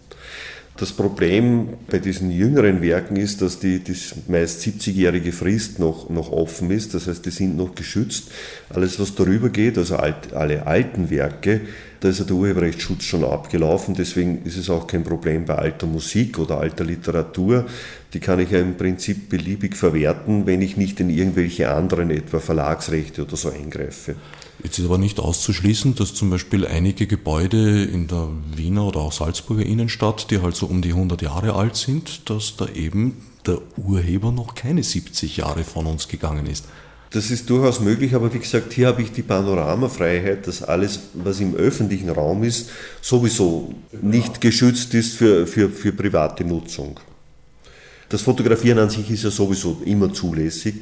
S2: Das Problem bei diesen jüngeren Werken ist, dass die, die meist 70-jährige Frist noch, noch offen ist. Das heißt, die sind noch geschützt. Alles, was darüber geht, also alt, alle alten Werke, da ist ja der Urheberrechtsschutz schon abgelaufen. Deswegen ist es auch kein Problem bei alter Musik oder alter Literatur. Die kann ich ja im Prinzip beliebig verwerten, wenn ich nicht in irgendwelche anderen, etwa Verlagsrechte oder so eingreife.
S3: Jetzt ist aber nicht auszuschließen, dass zum Beispiel einige Gebäude in der Wiener oder auch Salzburger Innenstadt, die halt so um die 100 Jahre alt sind, dass da eben der Urheber noch keine 70 Jahre von uns gegangen ist.
S2: Das ist durchaus möglich, aber wie gesagt, hier habe ich die Panoramafreiheit, dass alles, was im öffentlichen Raum ist, sowieso nicht geschützt ist für, für, für private Nutzung. Das Fotografieren an sich ist ja sowieso immer zulässig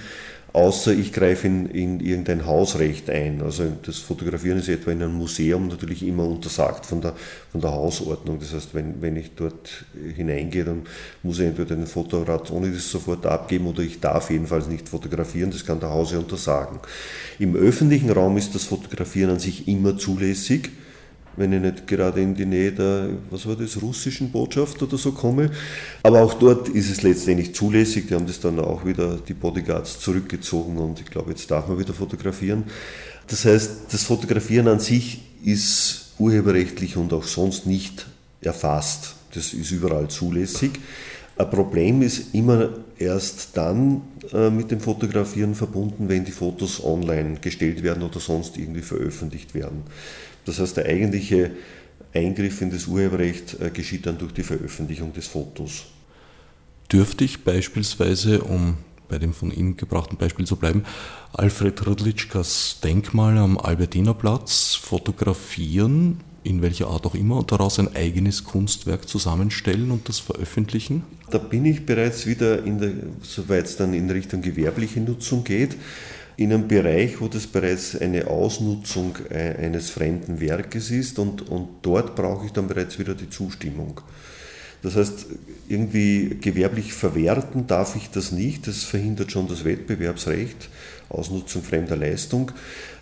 S2: außer ich greife in, in irgendein Hausrecht ein. Also das Fotografieren ist etwa in einem Museum natürlich immer untersagt von der, von der Hausordnung. Das heißt, wenn, wenn ich dort hineingehe, dann muss ich entweder den Fotoapparat ohne das sofort abgeben oder ich darf jedenfalls nicht fotografieren. Das kann der Hause untersagen. Im öffentlichen Raum ist das Fotografieren an sich immer zulässig wenn ich nicht gerade in die Nähe der, was war das, russischen Botschaft oder so komme. Aber auch dort ist es letztendlich zulässig. Die haben das dann auch wieder, die Bodyguards, zurückgezogen und ich glaube, jetzt darf man wieder fotografieren. Das heißt, das Fotografieren an sich ist urheberrechtlich und auch sonst nicht erfasst. Das ist überall zulässig. Ein Problem ist immer erst dann äh, mit dem Fotografieren verbunden, wenn die Fotos online gestellt werden oder sonst irgendwie veröffentlicht werden. Das heißt, der eigentliche Eingriff in das Urheberrecht äh, geschieht dann durch die Veröffentlichung des Fotos.
S3: Dürfte ich beispielsweise, um bei dem von Ihnen gebrachten Beispiel zu bleiben, Alfred Rudlitschkas Denkmal am Albertinerplatz fotografieren, in welcher Art auch immer, und daraus ein eigenes Kunstwerk zusammenstellen und das veröffentlichen?
S2: Da bin ich bereits wieder, soweit es dann in Richtung gewerbliche Nutzung geht, in einem Bereich, wo das bereits eine Ausnutzung äh, eines fremden Werkes ist und, und dort brauche ich dann bereits wieder die Zustimmung. Das heißt, irgendwie gewerblich verwerten darf ich das nicht, das verhindert schon das Wettbewerbsrecht, Ausnutzung fremder Leistung.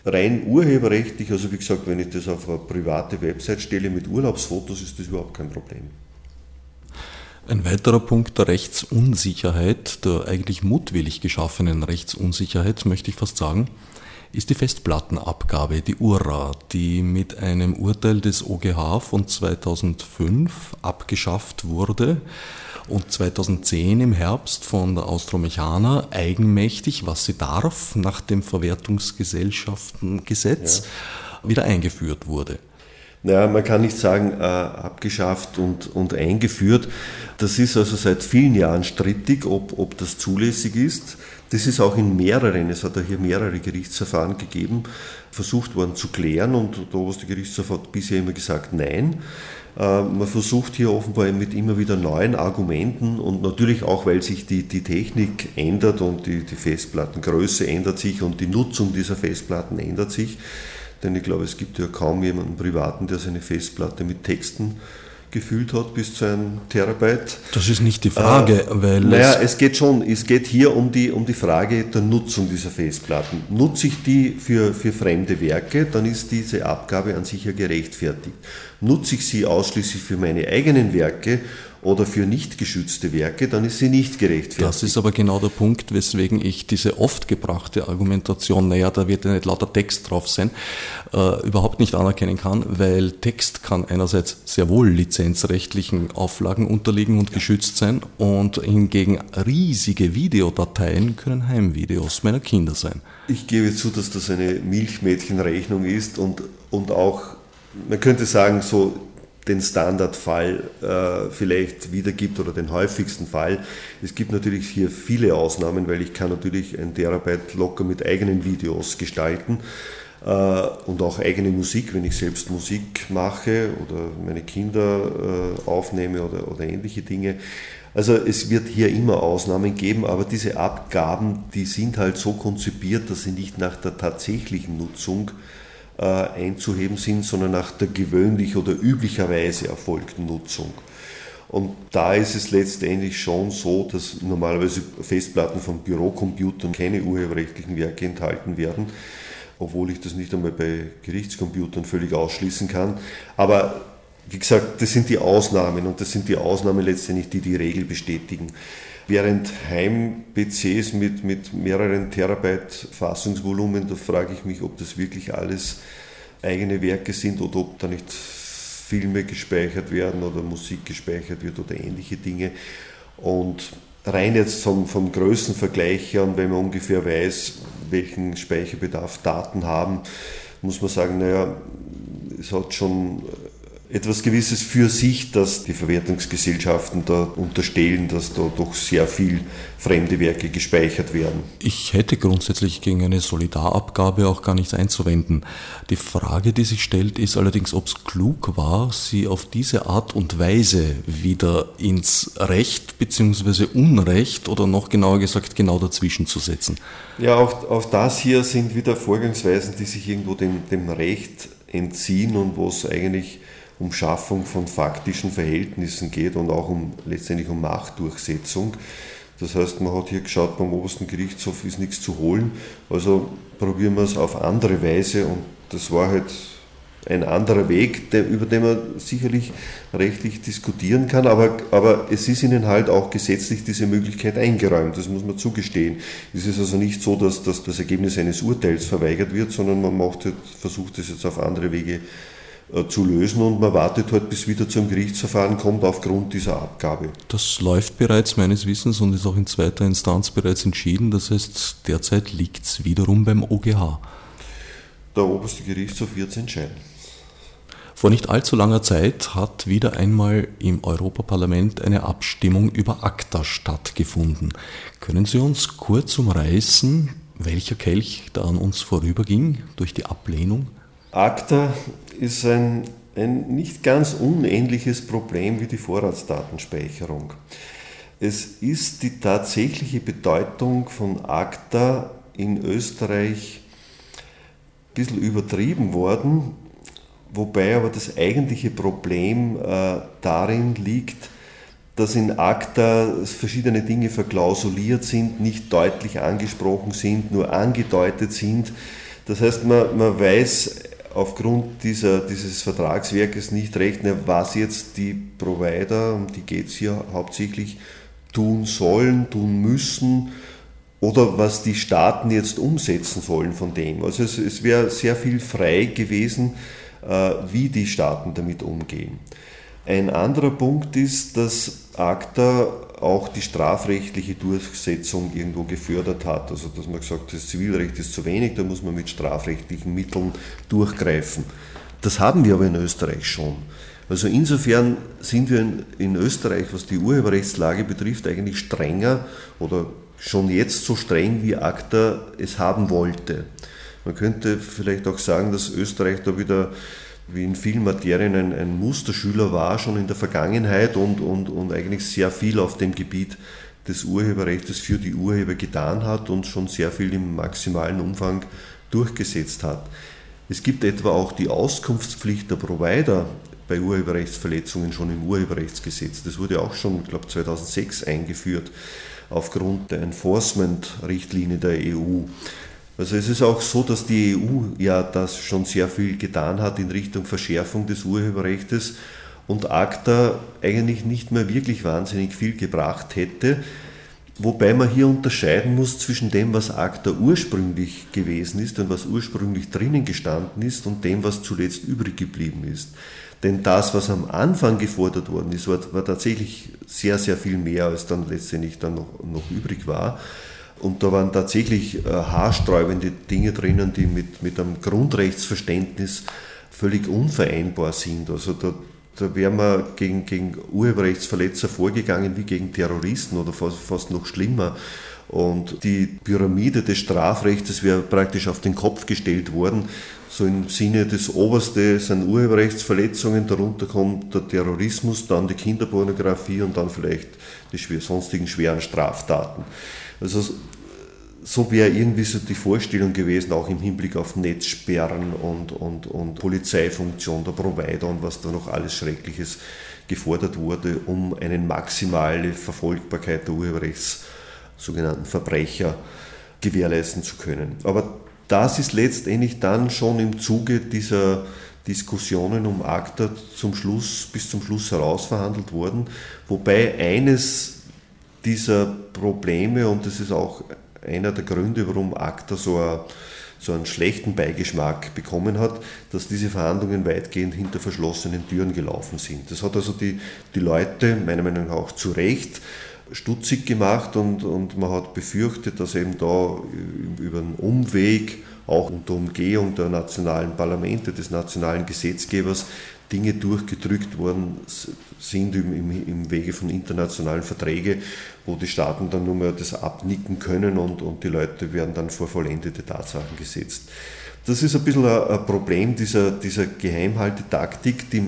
S2: Rein urheberrechtlich, also wie gesagt, wenn ich das auf eine private Website stelle mit Urlaubsfotos, ist das überhaupt kein Problem.
S3: Ein weiterer Punkt der Rechtsunsicherheit, der eigentlich mutwillig geschaffenen Rechtsunsicherheit, möchte ich fast sagen, ist die Festplattenabgabe, die URA, die mit einem Urteil des OGH von 2005 abgeschafft wurde und 2010 im Herbst von der Austromechaner eigenmächtig, was sie darf, nach dem Verwertungsgesellschaftengesetz ja. wieder eingeführt wurde.
S2: Naja, man kann nicht sagen äh, abgeschafft und, und eingeführt. Das ist also seit vielen Jahren strittig, ob, ob das zulässig ist. Das ist auch in mehreren, es hat ja hier mehrere Gerichtsverfahren gegeben, versucht worden zu klären und der Gerichtshof hat bisher immer gesagt nein. Äh, man versucht hier offenbar mit immer wieder neuen Argumenten und natürlich auch, weil sich die, die Technik ändert und die, die Festplattengröße ändert sich und die Nutzung dieser Festplatten ändert sich denn ich glaube, es gibt ja kaum jemanden Privaten, der seine Festplatte mit Texten gefüllt hat bis zu einem Terabyte.
S3: Das ist nicht die Frage,
S2: äh, weil. Naja, es, es geht schon, es geht hier um die, um die Frage der Nutzung dieser Festplatten. Nutze ich die für, für fremde Werke, dann ist diese Abgabe an sich ja gerechtfertigt. Nutze ich sie ausschließlich für meine eigenen Werke oder für nicht geschützte Werke, dann ist sie nicht gerechtfertigt.
S3: Das ist aber genau der Punkt, weswegen ich diese oft gebrachte Argumentation, naja, da wird ja nicht lauter Text drauf sein, äh, überhaupt nicht anerkennen kann, weil Text kann einerseits sehr wohl lizenzrechtlichen Auflagen unterliegen und geschützt sein und hingegen riesige Videodateien können Heimvideos meiner Kinder sein.
S2: Ich gebe zu, dass das eine Milchmädchenrechnung ist und, und auch, man könnte sagen, so den Standardfall äh, vielleicht wiedergibt oder den häufigsten Fall. Es gibt natürlich hier viele Ausnahmen, weil ich kann natürlich ein Terabyte locker mit eigenen Videos gestalten äh, und auch eigene Musik, wenn ich selbst Musik mache oder meine Kinder äh, aufnehme oder, oder ähnliche Dinge. Also es wird hier immer Ausnahmen geben, aber diese Abgaben, die sind halt so konzipiert, dass sie nicht nach der tatsächlichen Nutzung äh, einzuheben sind, sondern nach der gewöhnlich oder üblicherweise erfolgten Nutzung. Und da ist es letztendlich schon so, dass normalerweise Festplatten von Bürocomputern keine urheberrechtlichen Werke enthalten werden, obwohl ich das nicht einmal bei Gerichtscomputern völlig ausschließen kann. Aber wie gesagt, das sind die Ausnahmen und das sind die Ausnahmen letztendlich, die die Regel bestätigen. Während Heim-PCs mit, mit mehreren Terabyte Fassungsvolumen, da frage ich mich, ob das wirklich alles eigene Werke sind oder ob da nicht Filme gespeichert werden oder Musik gespeichert wird oder ähnliche Dinge. Und rein jetzt vom, vom Größenvergleich her und wenn man ungefähr weiß, welchen Speicherbedarf Daten haben, muss man sagen, naja, es hat schon etwas Gewisses für sich, dass die Verwertungsgesellschaften da unterstellen, dass da doch sehr viel fremde Werke gespeichert werden.
S3: Ich hätte grundsätzlich gegen eine Solidarabgabe auch gar nichts einzuwenden. Die Frage, die sich stellt, ist allerdings, ob es klug war, sie auf diese Art und Weise wieder ins Recht bzw. Unrecht oder noch genauer gesagt genau dazwischen zu setzen.
S2: Ja, auch, auch das hier sind wieder Vorgangsweisen, die sich irgendwo dem, dem Recht entziehen und wo es eigentlich um Schaffung von faktischen Verhältnissen geht und auch um letztendlich um Machtdurchsetzung. Das heißt, man hat hier geschaut, beim obersten Gerichtshof ist nichts zu holen, also probieren wir es auf andere Weise und das war halt ein anderer Weg, der, über den man sicherlich rechtlich diskutieren kann, aber, aber es ist ihnen halt auch gesetzlich diese Möglichkeit eingeräumt, das muss man zugestehen. Es ist also nicht so, dass, dass das Ergebnis eines Urteils verweigert wird, sondern man macht, versucht es jetzt auf andere Wege äh, zu lösen und man wartet halt, bis wieder zum Gerichtsverfahren kommt aufgrund dieser Abgabe.
S3: Das läuft bereits meines Wissens und ist auch in zweiter Instanz bereits entschieden. Das heißt, derzeit liegt es wiederum beim OGH.
S2: Der oberste Gerichtshof wird es entscheiden.
S3: Vor nicht allzu langer Zeit hat wieder einmal im Europaparlament eine Abstimmung über ACTA stattgefunden. Können Sie uns kurz umreißen, welcher Kelch da an uns vorüberging durch die Ablehnung?
S2: ACTA ist ein, ein nicht ganz unähnliches Problem wie die Vorratsdatenspeicherung. Es ist die tatsächliche Bedeutung von ACTA in Österreich ein bisschen übertrieben worden, wobei aber das eigentliche Problem äh, darin liegt, dass in ACTA verschiedene Dinge verklausuliert sind, nicht deutlich angesprochen sind, nur angedeutet sind. Das heißt, man, man weiß aufgrund dieser, dieses Vertragswerkes nicht rechnen, was jetzt die Provider, um die geht es hier hauptsächlich, tun sollen, tun müssen, oder was die Staaten jetzt umsetzen sollen von dem. Also es, es wäre sehr viel frei gewesen, äh, wie die Staaten damit umgehen. Ein anderer Punkt ist, dass ACTA auch die strafrechtliche Durchsetzung irgendwo gefördert hat. Also dass man gesagt hat, das Zivilrecht ist zu wenig, da muss man mit strafrechtlichen Mitteln durchgreifen. Das haben wir aber in Österreich schon. Also insofern sind wir in Österreich, was die Urheberrechtslage betrifft, eigentlich strenger oder schon jetzt so streng, wie ACTA es haben wollte. Man könnte vielleicht auch sagen, dass Österreich da wieder wie in vielen Materien ein, ein Musterschüler war, schon in der Vergangenheit und, und, und eigentlich sehr viel auf dem Gebiet des Urheberrechts für die Urheber getan hat und schon sehr viel im maximalen Umfang durchgesetzt hat. Es gibt etwa auch die Auskunftspflicht der Provider bei Urheberrechtsverletzungen schon im Urheberrechtsgesetz. Das wurde auch schon, ich glaube, 2006 eingeführt aufgrund der Enforcement-Richtlinie der EU. Also es ist auch so, dass die EU ja das schon sehr viel getan hat in Richtung Verschärfung des Urheberrechts und ACTA eigentlich nicht mehr wirklich wahnsinnig viel gebracht hätte. Wobei man hier unterscheiden muss zwischen dem, was ACTA ursprünglich gewesen ist und was ursprünglich drinnen gestanden ist und dem, was zuletzt übrig geblieben ist. Denn das, was am Anfang gefordert worden ist, war, war tatsächlich sehr, sehr viel mehr, als dann letztendlich dann noch, noch übrig war. Und da waren tatsächlich äh, haarsträubende Dinge drinnen, die mit, mit einem Grundrechtsverständnis völlig unvereinbar sind. Also da, da wäre man gegen, gegen Urheberrechtsverletzer vorgegangen wie gegen Terroristen oder fast, fast noch schlimmer. Und die Pyramide des Strafrechts wäre praktisch auf den Kopf gestellt worden. So im Sinne des Oberste sind Urheberrechtsverletzungen, darunter kommt der Terrorismus, dann die Kinderpornografie und dann vielleicht die sonstigen schweren Straftaten. Also so wäre irgendwie so die Vorstellung gewesen, auch im Hinblick auf Netzsperren und, und, und Polizeifunktion der Provider und was da noch alles Schreckliches gefordert wurde, um eine maximale Verfolgbarkeit der Urheberrechts sogenannten Verbrecher gewährleisten zu können. Aber das ist letztendlich dann schon im Zuge dieser Diskussionen um ACTA zum Schluss, bis zum Schluss herausverhandelt worden, wobei eines dieser Probleme, und das ist auch einer der Gründe, warum ACTA so, a, so einen schlechten Beigeschmack bekommen hat, dass diese Verhandlungen weitgehend hinter verschlossenen Türen gelaufen sind. Das hat also die, die Leute, meiner Meinung nach auch zu Recht, stutzig gemacht und, und man hat befürchtet, dass eben da über einen Umweg, auch unter Umgehung der nationalen Parlamente, des nationalen Gesetzgebers, Dinge durchgedrückt worden sind im, im, im Wege von internationalen Verträgen, wo die Staaten dann nur mehr das abnicken können und, und die Leute werden dann vor vollendete Tatsachen gesetzt. Das ist ein bisschen ein Problem dieser, dieser Geheimhaltetaktik, die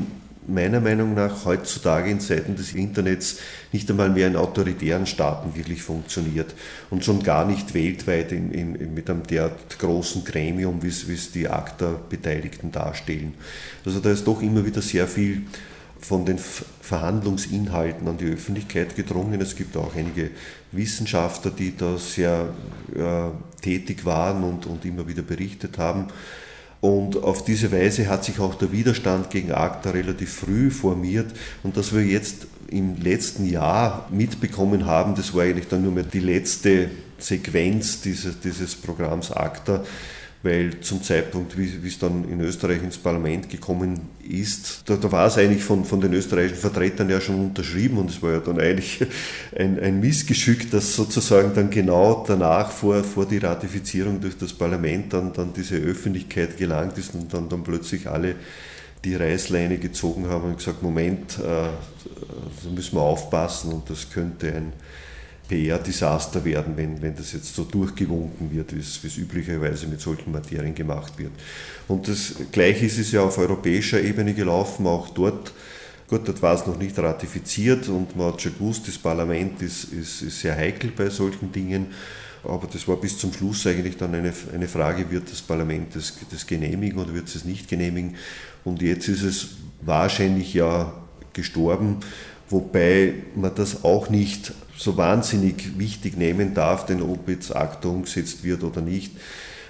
S2: meiner Meinung nach heutzutage in Zeiten des Internets nicht einmal mehr in autoritären Staaten wirklich funktioniert und schon gar nicht weltweit in, in, mit einem derart großen Gremium, wie es die ACTA-Beteiligten darstellen. Also da ist doch immer wieder sehr viel von den Verhandlungsinhalten an die Öffentlichkeit gedrungen. Es gibt auch einige Wissenschaftler, die da sehr äh, tätig waren und, und immer wieder berichtet haben. Und auf diese Weise hat sich auch der Widerstand gegen ACTA relativ früh formiert. Und dass wir jetzt im letzten Jahr mitbekommen haben, das war eigentlich dann nur mehr die letzte Sequenz dieses, dieses Programms ACTA, weil zum Zeitpunkt, wie, es dann in Österreich ins Parlament gekommen ist, da, da, war es eigentlich von, von den österreichischen Vertretern ja schon unterschrieben und es war ja dann eigentlich [LAUGHS] ein, ein Missgeschick, dass sozusagen dann genau danach vor, vor die Ratifizierung durch das Parlament dann, dann diese Öffentlichkeit gelangt ist und dann, dann plötzlich alle die Reißleine gezogen haben und gesagt, Moment, äh, da müssen wir aufpassen und das könnte ein PR-Desaster werden, wenn, wenn das jetzt so durchgewunken wird, wie es, üblicherweise mit solchen Materien gemacht wird. Und das Gleiche ist es ja auf europäischer Ebene gelaufen, auch dort. Gut, dort war es noch nicht ratifiziert und man hat schon gewusst, das Parlament ist, ist, ist sehr heikel bei solchen Dingen. Aber das war bis zum Schluss eigentlich dann eine, eine Frage, wird das Parlament das, das genehmigen oder wird es es nicht genehmigen? Und jetzt ist es wahrscheinlich ja gestorben, wobei man das auch nicht so wahnsinnig wichtig nehmen darf, denn ob jetzt ACTA umgesetzt wird oder nicht.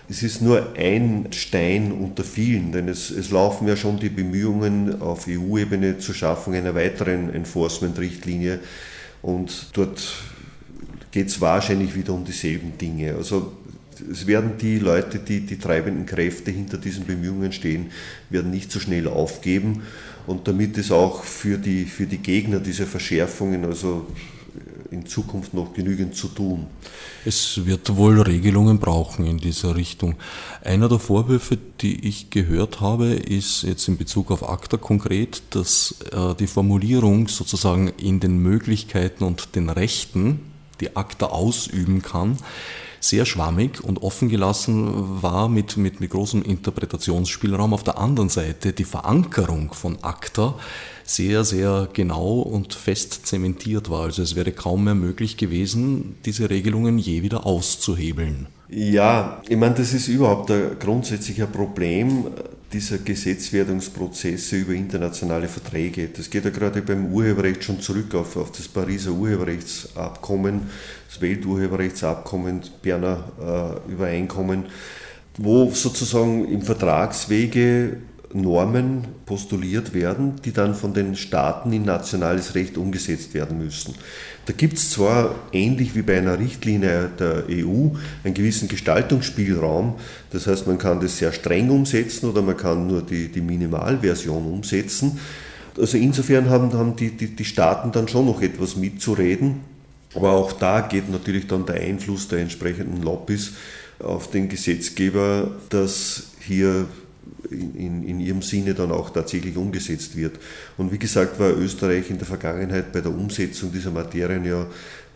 S2: Es ist nur ein Stein unter vielen, denn es, es laufen ja schon die Bemühungen auf EU-Ebene zur Schaffung einer weiteren Enforcement-Richtlinie und dort geht es wahrscheinlich wieder um dieselben Dinge. Also es werden die Leute, die die treibenden Kräfte hinter diesen Bemühungen stehen, werden nicht so schnell aufgeben. Und damit es auch für die, für die Gegner dieser Verschärfungen, also in Zukunft noch genügend zu tun.
S3: Es wird wohl Regelungen brauchen in dieser Richtung. Einer der Vorwürfe, die ich gehört habe, ist jetzt in Bezug auf ACTA konkret, dass äh, die Formulierung sozusagen in den Möglichkeiten und den Rechten, die ACTA ausüben kann, sehr schwammig und offen gelassen war mit, mit, mit großem Interpretationsspielraum. Auf der anderen Seite die Verankerung von ACTA sehr, sehr genau und fest zementiert war. Also es wäre kaum mehr möglich gewesen, diese Regelungen je wieder auszuhebeln.
S2: Ja, ich meine, das ist überhaupt ein grundsätzlicher Problem dieser Gesetzwerdungsprozesse über internationale Verträge. Das geht ja gerade beim Urheberrecht schon zurück auf, auf das Pariser Urheberrechtsabkommen, das Welturheberrechtsabkommen, Berner äh, Übereinkommen, wo sozusagen im Vertragswege Normen postuliert werden, die dann von den Staaten in nationales Recht umgesetzt werden müssen. Da gibt es zwar ähnlich wie bei einer Richtlinie der EU einen gewissen Gestaltungsspielraum, das heißt man kann das sehr streng umsetzen oder man kann nur die, die Minimalversion umsetzen. Also insofern haben, haben die, die, die Staaten dann schon noch etwas mitzureden, aber auch da geht natürlich dann der Einfluss der entsprechenden Lobbys auf den Gesetzgeber, dass hier in, in, ihrem Sinne dann auch tatsächlich umgesetzt wird. Und wie gesagt, war Österreich in der Vergangenheit bei der Umsetzung dieser Materien ja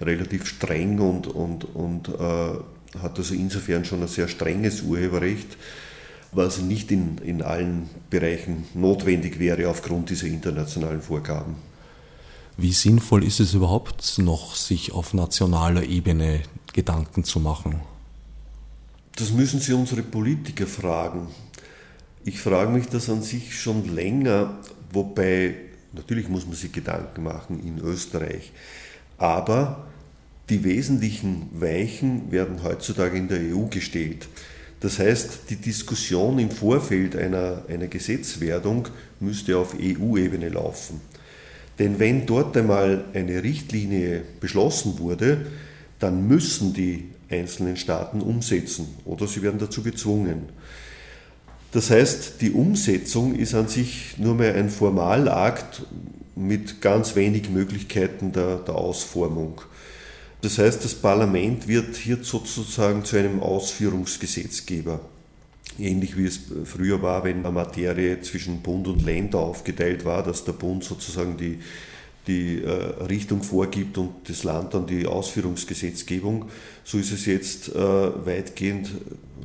S2: relativ streng und, und, und äh, hat also insofern schon ein sehr strenges Urheberrecht, was nicht in, in allen Bereichen notwendig wäre aufgrund dieser internationalen Vorgaben.
S3: Wie sinnvoll ist es überhaupt noch, sich auf nationaler Ebene Gedanken zu machen?
S2: Das müssen Sie unsere Politiker fragen. Ich frage mich das an sich schon länger, wobei natürlich muss man sich Gedanken machen in Österreich, aber die wesentlichen Weichen werden heutzutage in der EU gestellt. Das heißt, die Diskussion im Vorfeld einer, einer Gesetzwerdung müsste auf EU-Ebene laufen. Denn wenn dort einmal eine Richtlinie beschlossen wurde, dann müssen die einzelnen Staaten umsetzen oder sie werden dazu gezwungen. Das heißt, die Umsetzung ist an sich nur mehr ein Formalakt mit ganz wenig Möglichkeiten der, der Ausformung. Das heißt, das Parlament wird hier sozusagen zu einem Ausführungsgesetzgeber. Ähnlich wie es früher war, wenn eine Materie zwischen Bund und Länder aufgeteilt war, dass der Bund sozusagen die, die äh, Richtung vorgibt und das Land dann die Ausführungsgesetzgebung. So ist es jetzt äh, weitgehend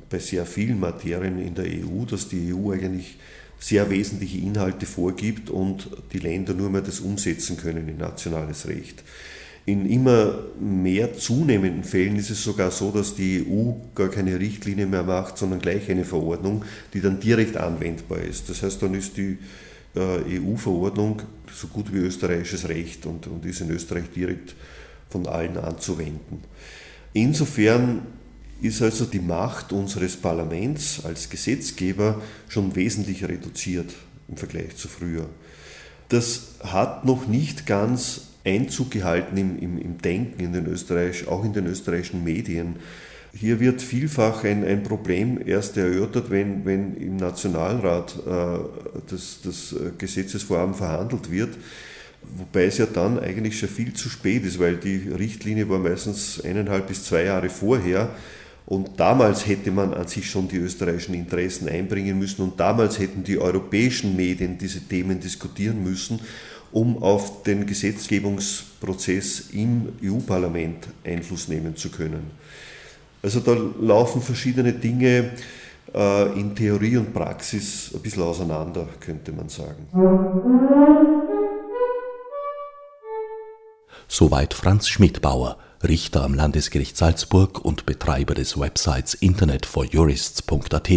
S2: bei sehr vielen Materien in der EU, dass die EU eigentlich sehr wesentliche Inhalte vorgibt und die Länder nur mehr das umsetzen können in nationales Recht. In immer mehr zunehmenden Fällen ist es sogar so, dass die EU gar keine Richtlinie mehr macht, sondern gleich eine Verordnung, die dann direkt anwendbar ist. Das heißt, dann ist die äh, EU-Verordnung so gut wie österreichisches Recht und, und ist in Österreich direkt von allen anzuwenden. Insofern ist also die Macht unseres Parlaments als Gesetzgeber schon wesentlich reduziert im Vergleich zu früher. Das hat noch nicht ganz Einzug gehalten im, im, im Denken in den Österreich, auch in den österreichischen Medien. Hier wird vielfach ein, ein Problem erst erörtert, wenn, wenn im Nationalrat äh, das, das Gesetzesvorhaben verhandelt wird, wobei es ja dann eigentlich schon viel zu spät ist, weil die Richtlinie war meistens eineinhalb bis zwei Jahre vorher und damals hätte man an sich schon die österreichischen Interessen einbringen müssen und damals hätten die europäischen Medien diese Themen diskutieren müssen, um auf den Gesetzgebungsprozess im EU-Parlament Einfluss nehmen zu können. Also da laufen verschiedene Dinge äh, in Theorie und Praxis ein bisschen auseinander, könnte man sagen.
S3: Soweit Franz Schmidbauer. Richter am Landesgericht Salzburg und Betreiber des Websites internetforjurists.at,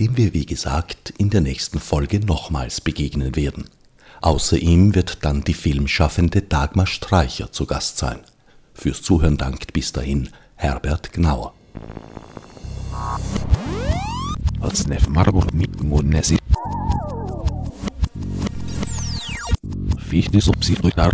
S3: dem wir wie gesagt in der nächsten Folge nochmals begegnen werden. Außer ihm wird dann die Filmschaffende Dagmar Streicher zu Gast sein. Fürs Zuhören dankt bis dahin Herbert Gnauer. Als Nef Marburg mit Obsidruitar.